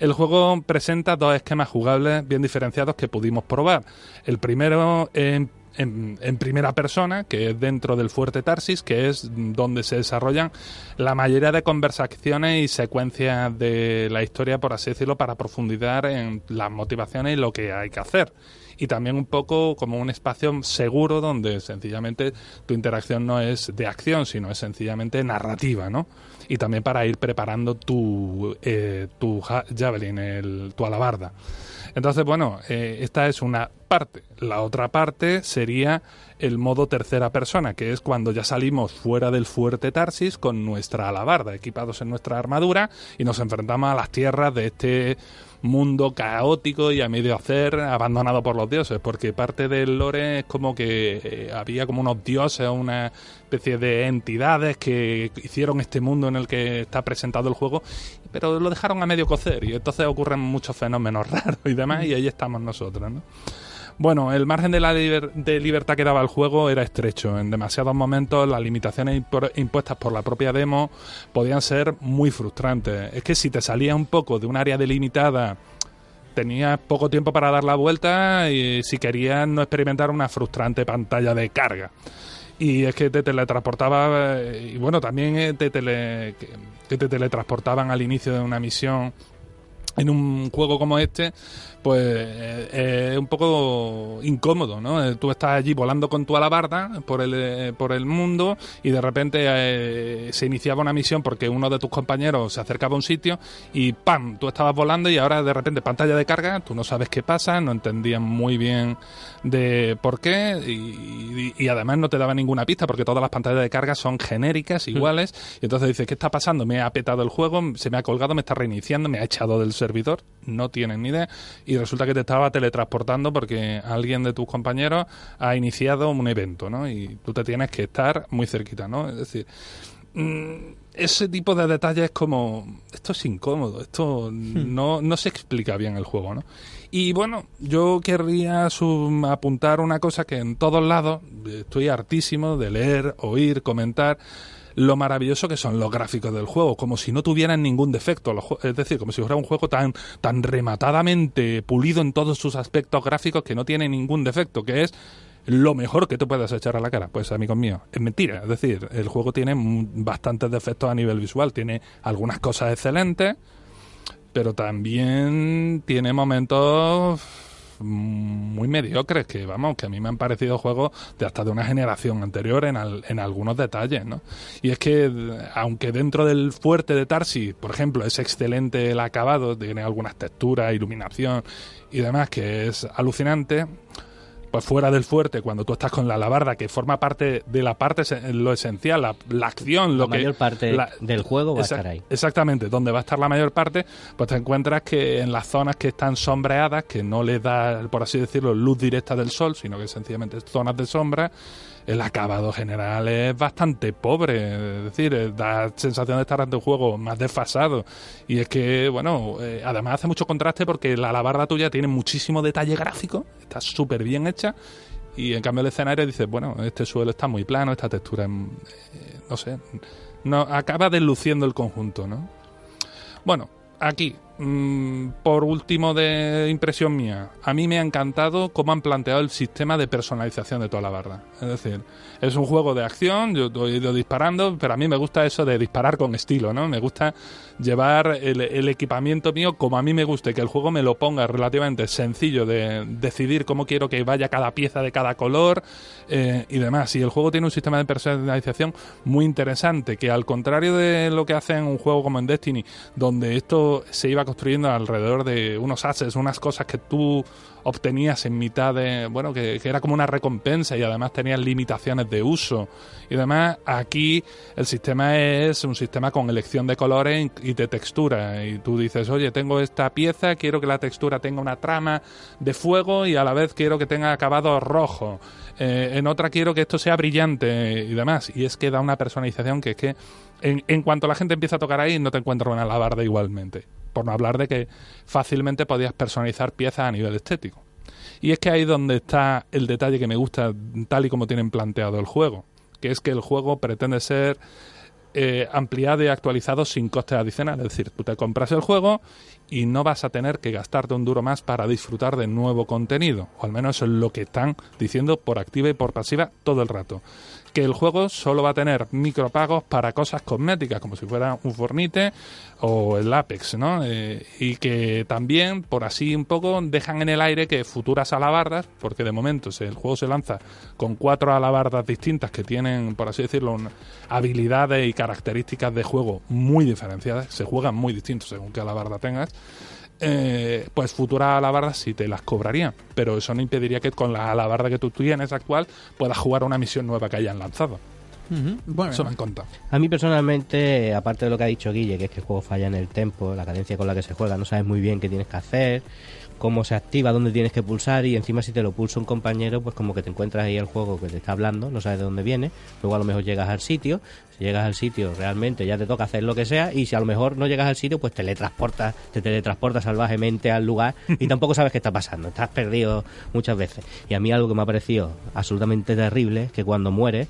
El juego presenta dos esquemas jugables bien diferenciados que pudimos probar. El primero, en, en, en primera persona, que es dentro del fuerte Tarsis, que es donde se desarrollan la mayoría de conversaciones y secuencias de la historia, por así decirlo, para profundizar en las motivaciones y lo que hay que hacer y también un poco como un espacio seguro donde sencillamente tu interacción no es de acción, sino es sencillamente narrativa, ¿no? Y también para ir preparando tu, eh, tu ja- javelin, el, tu alabarda. Entonces, bueno, eh, esta es una parte. La otra parte sería el modo tercera persona, que es cuando ya salimos fuera del fuerte Tarsis con nuestra alabarda, equipados en nuestra armadura, y nos enfrentamos a las tierras de este mundo caótico y a medio hacer, abandonado por los dioses, porque parte del lore es como que eh, había como unos dioses, una especie de entidades que hicieron este mundo en el que está presentado el juego, pero lo dejaron a medio cocer y entonces ocurren muchos fenómenos *laughs* raros y demás, y ahí estamos nosotros, ¿no? Bueno, el margen de la libertad que daba el juego era estrecho. En demasiados momentos las limitaciones impuestas por la propia demo podían ser muy frustrantes. Es que si te salías un poco de un área delimitada, tenías poco tiempo para dar la vuelta y si querías no experimentar una frustrante pantalla de carga. Y es que te teletransportaba, eh, y bueno, también eh, te tele- que te teletransportaban al inicio de una misión en un juego como este, pues eh, es un poco incómodo, ¿no? Eh, Tú estás allí volando con tu alabarda por el, eh, por el mundo y de repente eh, se iniciaba una misión porque uno de tus compañeros se acercaba a un sitio y ¡pam! Tú estabas volando y ahora de repente pantalla de carga, tú no sabes qué pasa, no entendías muy bien de por qué y, y- y además no te daba ninguna pista porque todas las pantallas de carga son genéricas, iguales y entonces dices, ¿qué está pasando? Me ha petado el juego, se me ha colgado, me está reiniciando, me ha echado del servidor, no tienen ni idea y resulta que te estaba teletransportando porque alguien de tus compañeros ha iniciado un evento, ¿no? Y tú te tienes que estar muy cerquita, ¿no? Es decir, mm, ese tipo de detalles como esto es incómodo, esto no, no se explica bien el juego, ¿no? Y bueno, yo querría sum- apuntar una cosa que en todos lados estoy hartísimo de leer, oír, comentar lo maravilloso que son los gráficos del juego, como si no tuvieran ningún defecto, es decir, como si fuera un juego tan, tan rematadamente pulido en todos sus aspectos gráficos que no tiene ningún defecto, que es lo mejor que te puedes echar a la cara. Pues amigos míos, es mentira, es decir, el juego tiene bastantes defectos a nivel visual, tiene algunas cosas excelentes, pero también tiene momentos muy mediocres que vamos que a mí me han parecido juegos de hasta de una generación anterior en, al- en algunos detalles no y es que aunque dentro del fuerte de Tarsi por ejemplo es excelente el acabado tiene algunas texturas iluminación y demás que es alucinante pues fuera del fuerte, cuando tú estás con la alabarda, que forma parte de la parte, lo esencial, la, la acción, lo la que... mayor parte la- del juego va a estar ahí. Exactamente, donde va a estar la mayor parte, pues te encuentras que en las zonas que están sombreadas, que no le da, por así decirlo, luz directa del sol, sino que sencillamente zonas de sombra, el acabado general es bastante pobre, es decir, eh, da sensación de estar ante un juego más desfasado. Y es que, bueno, eh, además hace mucho contraste porque la alabarda tuya tiene muchísimo detalle gráfico, está súper bien hecha. Y en cambio el escenario dices, bueno, este suelo está muy plano, esta textura, eh, no sé, no acaba desluciendo el conjunto, ¿no? Bueno, aquí, mm, por último de impresión mía, a mí me ha encantado cómo han planteado el sistema de personalización de toda la barra. Es decir, es un juego de acción, yo he ido disparando, pero a mí me gusta eso de disparar con estilo, ¿no? Me gusta llevar el, equipamiento mío como a mí me guste, que el juego me lo ponga relativamente sencillo de decidir cómo quiero que vaya cada pieza de cada color eh, y demás. Y el juego tiene un sistema de personalización muy interesante, que al contrario de lo que hace en un juego como en Destiny, donde esto se iba construyendo alrededor de unos assets, unas cosas que tú obtenías en mitad de, bueno, que, era como una recompensa y además tenías limitaciones de uso y demás, aquí el sistema es un sistema con elección de colores y de textura y tú dices, oye, tengo esta pieza, quiero que la textura tenga una trama de fuego y a la vez quiero que tenga acabado rojo. Eh, en otra quiero que esto sea brillante y demás. Y es que da una personalización que es que en, cuanto la gente empieza a tocar ahí no te encuentras una alabarda igualmente. Por no hablar de que fácilmente podías personalizar piezas a nivel estético. Y es que ahí donde está el detalle que me gusta tal y como tienen planteado el juego, que es que el juego pretende ser eh, ampliado y actualizado sin costes adicionales. Es decir, tú te compras el juego y no vas a tener que gastarte un duro más para disfrutar de nuevo contenido, o al menos es lo que están diciendo por activa y por pasiva todo el rato que el juego solo va a tener micropagos para cosas cosméticas, como si fuera un Fornite o el Apex, ¿no? Eh, y que también, por así un poco, dejan en el aire que futuras alabardas, porque de momento el juego se lanza con cuatro alabardas distintas que tienen, por así decirlo, habilidades y características de juego muy diferenciadas, se juegan muy distintos según qué alabarda tengas, eh, pues futuras alabardas sí te las cobrarían. Pero eso no impediría que con la alabarda que tú tienes actual puedas jugar una misión nueva que hayan lanzado. bueno, eso me han contado. A mí personalmente, aparte de lo que ha dicho Guille, que es que el juego falla en el tempo, la cadencia con la que se juega, no sabes muy bien qué tienes que hacer cómo se activa, dónde tienes que pulsar y encima si te lo pulsa un compañero, pues como que te encuentras ahí el juego que te está hablando, no sabes de dónde viene, luego a lo mejor llegas al sitio, si llegas al sitio realmente ya te toca hacer lo que sea y si a lo mejor no llegas al sitio pues teletransportas, te teletransportas salvajemente al lugar y tampoco sabes qué está pasando, estás perdido muchas veces. Y a mí algo que me ha parecido absolutamente terrible es que cuando mueres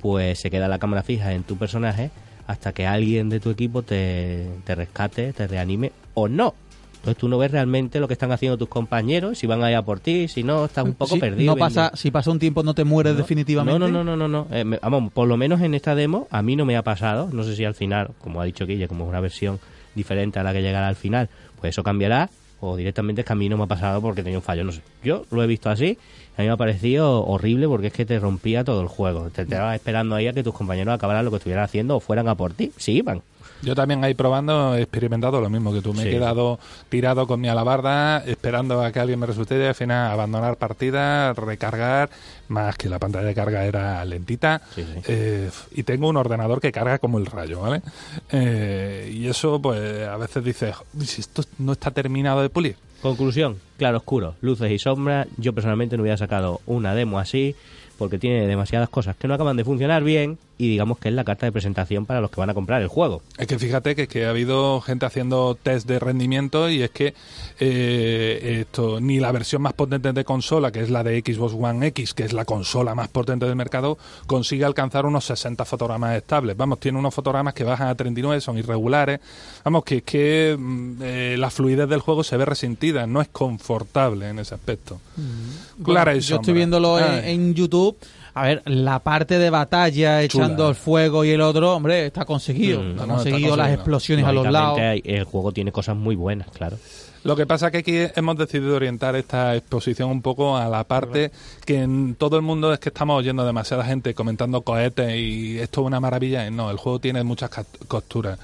pues se queda la cámara fija en tu personaje hasta que alguien de tu equipo te, te rescate, te reanime o no entonces tú no ves realmente lo que están haciendo tus compañeros, si van allá por ti, si no, estás un poco perdido. No pasa, si pasa un tiempo no te mueres definitivamente. No, no, no, no, no. Eh, vamos, por lo menos en esta demo a mí no me ha pasado. No sé si al final, como ha dicho Guille, como es una versión diferente a la que llegará al final, pues eso cambiará o directamente es que a mí no me ha pasado porque tenía un fallo, no sé. Yo lo he visto así, a mí me ha parecido horrible porque es que te rompía todo el juego. Te, te esperando ahí a que tus compañeros acabaran lo que estuvieran haciendo o fueran a por ti. Sí, iban. Yo también ahí probando he experimentado lo mismo que tú. Me he quedado tirado con mi alabarda esperando a que alguien me resulte y al final abandonar partida, recargar, más que la pantalla de carga era lentita. Eh, y tengo un ordenador que carga como el rayo, ¿vale? Eh, y eso, pues a veces dices, si esto no está terminado de pulir. Conclusión, claro oscuro, luces y sombras. Yo personalmente no hubiera sacado una demo así porque tiene demasiadas cosas que no acaban de funcionar bien y digamos que es la carta de presentación para los que van a comprar el juego. Es que fíjate que, que ha habido gente haciendo test de rendimiento y es que eh, esto ni la versión más potente de consola, que es la de Xbox One X, que es la consola más potente del mercado, consigue alcanzar unos 60 fotogramas estables. Vamos, tiene unos fotogramas que bajan a 39, son irregulares. Vamos, que es que mm, eh, la fluidez del juego se ve resentida, no es confortable en ese aspecto. Mm. Clara Yo estoy viéndolo en YouTube a ver, la parte de batalla echando el fuego y el otro, hombre, está conseguido. Mm. ha conseguido las explosiones a los lados. el juego tiene cosas muy buenas, claro. Lo que pasa es que aquí hemos decidido orientar esta exposición un poco a la parte que en todo el mundo es que estamos oyendo demasiada gente comentando cohetes y esto es una maravilla. No, el juego tiene muchas costuras.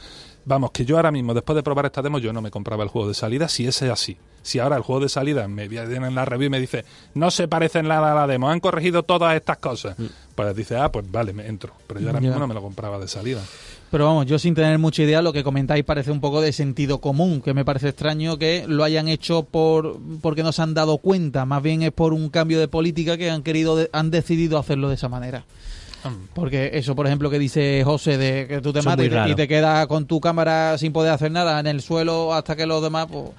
Vamos, que yo ahora mismo, después de probar esta demo, yo no me compraba el juego de salida si ese es así si ahora el juego de salida me viene en la review y me dice, no se parece nada a la demo, han corregido todas estas cosas, mm. pues dice, ah, pues vale, me entro. Pero yo ahora mismo no me lo compraba de salida. Pero vamos, yo sin tener mucha idea, lo que comentáis parece un poco de sentido común, que me parece extraño que lo hayan hecho por porque no se han dado cuenta, más bien es por un cambio de política que han querido, han decidido hacerlo de esa manera. Porque eso, por ejemplo, que dice José, de que tú te mates y te, quedas con tu cámara sin poder hacer nada en el suelo hasta que los demás, pues,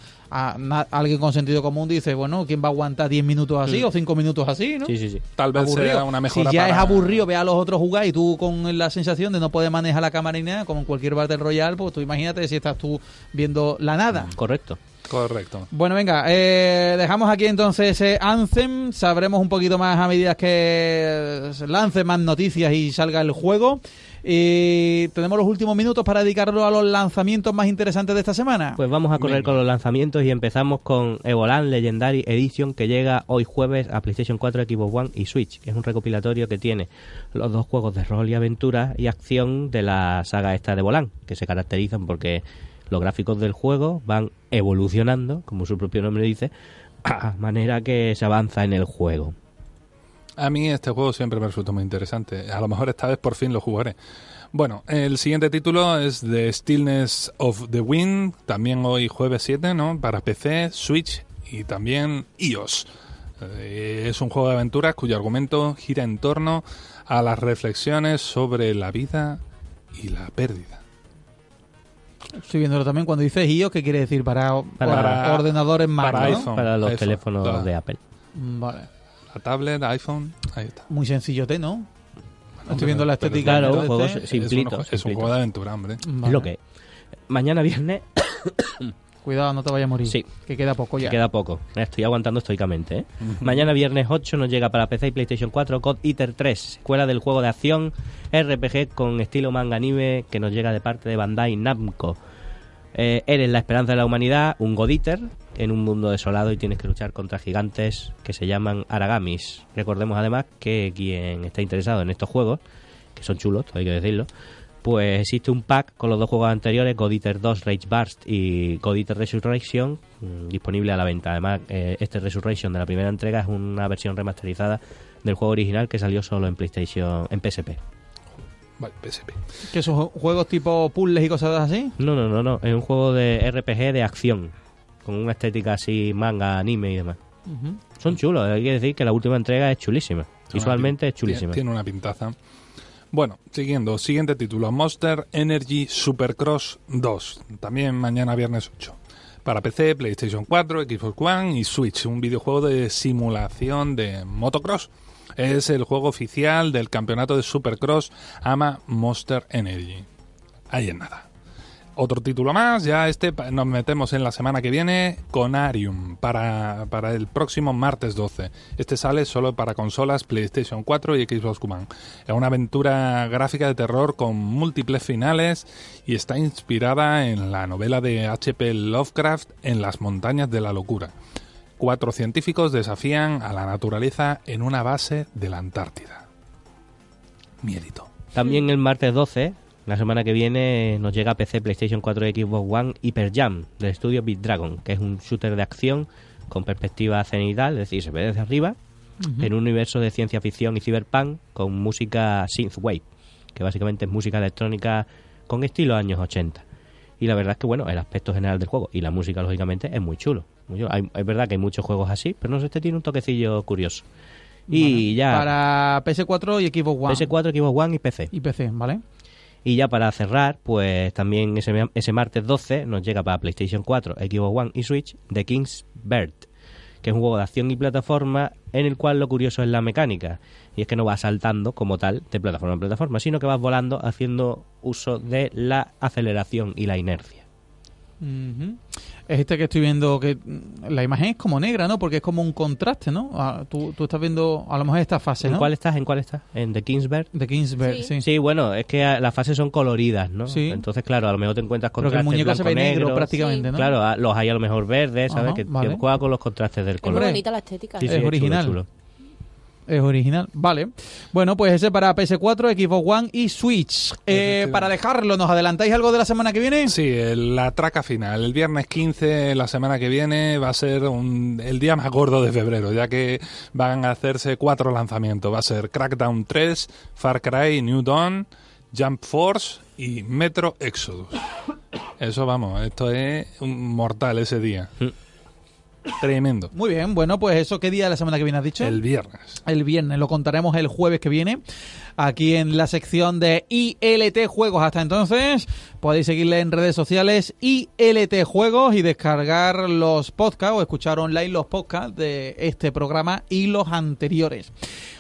alguien con sentido común dice, bueno, ¿quién va a aguantar 10 minutos así mm. o 5 minutos así, no? Sí, sí, sí. Tal vez sea una mejora Si ya es aburrido ve a los otros jugar y tú con la sensación de no poder manejar la cámara ni nada, como en cualquier Battle Royale, pues tú imagínate si estás tú viendo la nada. Correcto. Correcto. Bueno, venga, eh, dejamos aquí entonces ese Anthem. Sabremos un poquito más a medida que se lance más noticias y salga el juego. Y tenemos los últimos minutos para dedicarlo a los lanzamientos más interesantes de esta semana. Pues vamos a correr con los lanzamientos y empezamos con Evolan Legendary Edition que llega hoy jueves a PlayStation 4, Xbox One y Switch. Es un recopilatorio que tiene los dos juegos de rol y aventura y acción de la saga esta de Volan, que se caracterizan porque los gráficos del juego van evolucionando, como su propio nombre dice, *clears throat* a manera que se avanza en el juego. A mí este juego siempre me resulta muy interesante. A lo mejor esta vez por fin lo jugaré. Bueno, el siguiente título es The Stillness of the Wind, también hoy jueves 7, ¿no? Para PC, Switch y también iOS. Eh, es un juego de aventuras cuyo argumento gira en torno a las reflexiones sobre la vida y la pérdida. Estoy viéndolo también cuando dices iOS, ¿qué quiere decir? Para, para, ordenadores Mac, para, iPhone, para los teléfonos de Apple. Vale. La tablet, iPhone, ahí está. Muy sencillo, ¿no? Estoy viendo la estética. Claro, un juego simplito. Es un, juego de aventura, hombre. Es lo que. Mañana viernes. *coughs* Cuidado, no te vayas a morir. Sí. Que queda poco ya. Que queda poco. Estoy aguantando estoicamente. ¿eh? Mañana viernes 8 nos llega para PC y PlayStation 4 God Eater 3, secuela del juego de acción RPG con estilo manga anime que nos llega de parte de Bandai Namco. Eh, eres la esperanza de la humanidad, un God Eater en un mundo desolado y tienes que luchar contra gigantes que se llaman Aragamis. Recordemos además que quien está interesado en estos juegos, que son chulos, hay que decirlo, pues existe un pack con los dos juegos anteriores, God Eater 2 Rage Burst y God Eater Resurrection, mm, disponible a la venta. Además, eh, este Resurrection de la primera entrega es una versión remasterizada del juego original que salió solo en PlayStation, en PSP. Vale, PSP. Que esos juegos tipo puzzles y cosas así. No, no, no, no, es un juego de RPG de acción, con una estética así manga, anime y demás. Son chulos, hay que decir que la última entrega es chulísima. Visualmente es chulísima. Tiene una pintaza. Bueno, siguiendo, siguiente título, Monster Energy Supercross 2, también mañana viernes 8. Para PC, PlayStation 4, Xbox One y Switch, un videojuego de simulación de motocross. Es el juego oficial del campeonato de Supercross AMA Monster Energy. Ahí en nada. Otro título más, ya este nos metemos en la semana que viene, Conarium, para, para el próximo martes 12. Este sale solo para consolas PlayStation 4 y Xbox One. Es una aventura gráfica de terror con múltiples finales y está inspirada en la novela de H.P. Lovecraft En las montañas de la locura. Cuatro científicos desafían a la naturaleza en una base de la Antártida. Miedito. También el martes 12, la semana que viene, nos llega a PC, PlayStation 4 y Xbox One Hyper Jam del estudio Big Dragon, que es un shooter de acción con perspectiva cenital, es decir, se ve desde arriba, en un universo de ciencia ficción y cyberpunk con música synthwave, que básicamente es música electrónica con estilo años 80. Y la verdad es que, bueno, el aspecto general del juego y la música, lógicamente, es muy chulo. Muy chulo. Hay- es verdad que hay muchos juegos así, pero no sé, este tiene un toquecillo curioso. Y ya, Para PS4 y Xbox One. PS4, Xbox One y PC. Y PC, ¿vale? Y ya para cerrar, pues también ese, ese martes 12 nos llega para PlayStation 4, Xbox One y Switch The King's Bird, que es un juego de acción y plataforma en el cual lo curioso es la mecánica. Y es que no vas saltando como tal de plataforma en plataforma, sino que vas volando haciendo uso de la aceleración y la inercia. Ujú. Es este que estoy viendo que mm, la imagen es como negra, ¿no? Porque es como un contraste, ¿no? Ah, tú, tú estás viendo a lo mejor esta fase, ¿En cuál estás? ¿En cuál estás? ¿En The King's Bird? De Kingsberg, sí. Sí. Sí, bueno, es que ah, las fases son coloridas, ¿no? Sí. Entonces, claro, a lo mejor te encuentras con Pero que el muñeco se ve negro prácticamente, ¿no? Claro, ah, los hay a lo mejor verdes, ¿sabes? Ajá, que, juega con los contrastes del Es color. muy bonita la estética. Sí, Es sí, chulo, original. chulo. Es original. Vale. Bueno, pues ese para PS4, Xbox One y Switch. Eh, para dejarlo, ¿nos adelantáis algo de la semana que viene? Sí, el- la traca final. El viernes 15, la semana que viene, va a ser un- el día más gordo de febrero, ya que van a hacerse cuatro lanzamientos. Va a ser Crackdown 3, Far Cry New Dawn, Jump Force y Metro Exodus. Eso vamos, esto es un mortal ese día. Tremendo. Muy bien, bueno, pues eso, ¿qué día de la semana que viene has dicho? El viernes. El viernes, lo contaremos el jueves que viene, aquí en la sección de ILT Juegos. Hasta entonces, podéis seguirle en redes sociales ILT Juegos y descargar los podcasts o escuchar online los podcasts de este programa y los anteriores.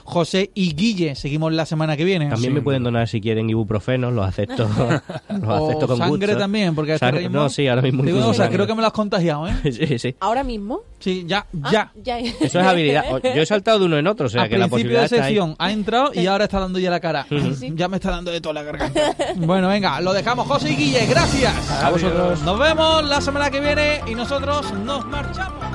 José y Guille, seguimos la semana que viene. También Sí. me pueden donar si quieren ibuprofenos, los acepto, *laughs* los O acepto con sangre gusto. también, porque este ritmo- No, sí, ahora mismo. Digo, o sea, creo que me lo has contagiado, ¿eh? *laughs* sí, sí. Ahora mismo. Sí, ya, Ah, ya. Eso es habilidad. *laughs* Yo he saltado de uno en otro, o sea a que la principio posibilidad de está ahí. sesión ha entrado y ahora está dando ya la cara. sí. Ya me está dando de toda la garganta. bueno, venga, lo dejamos José y Guille, gracias. A vosotros. Nos vemos la semana que viene y nosotros nos marchamos.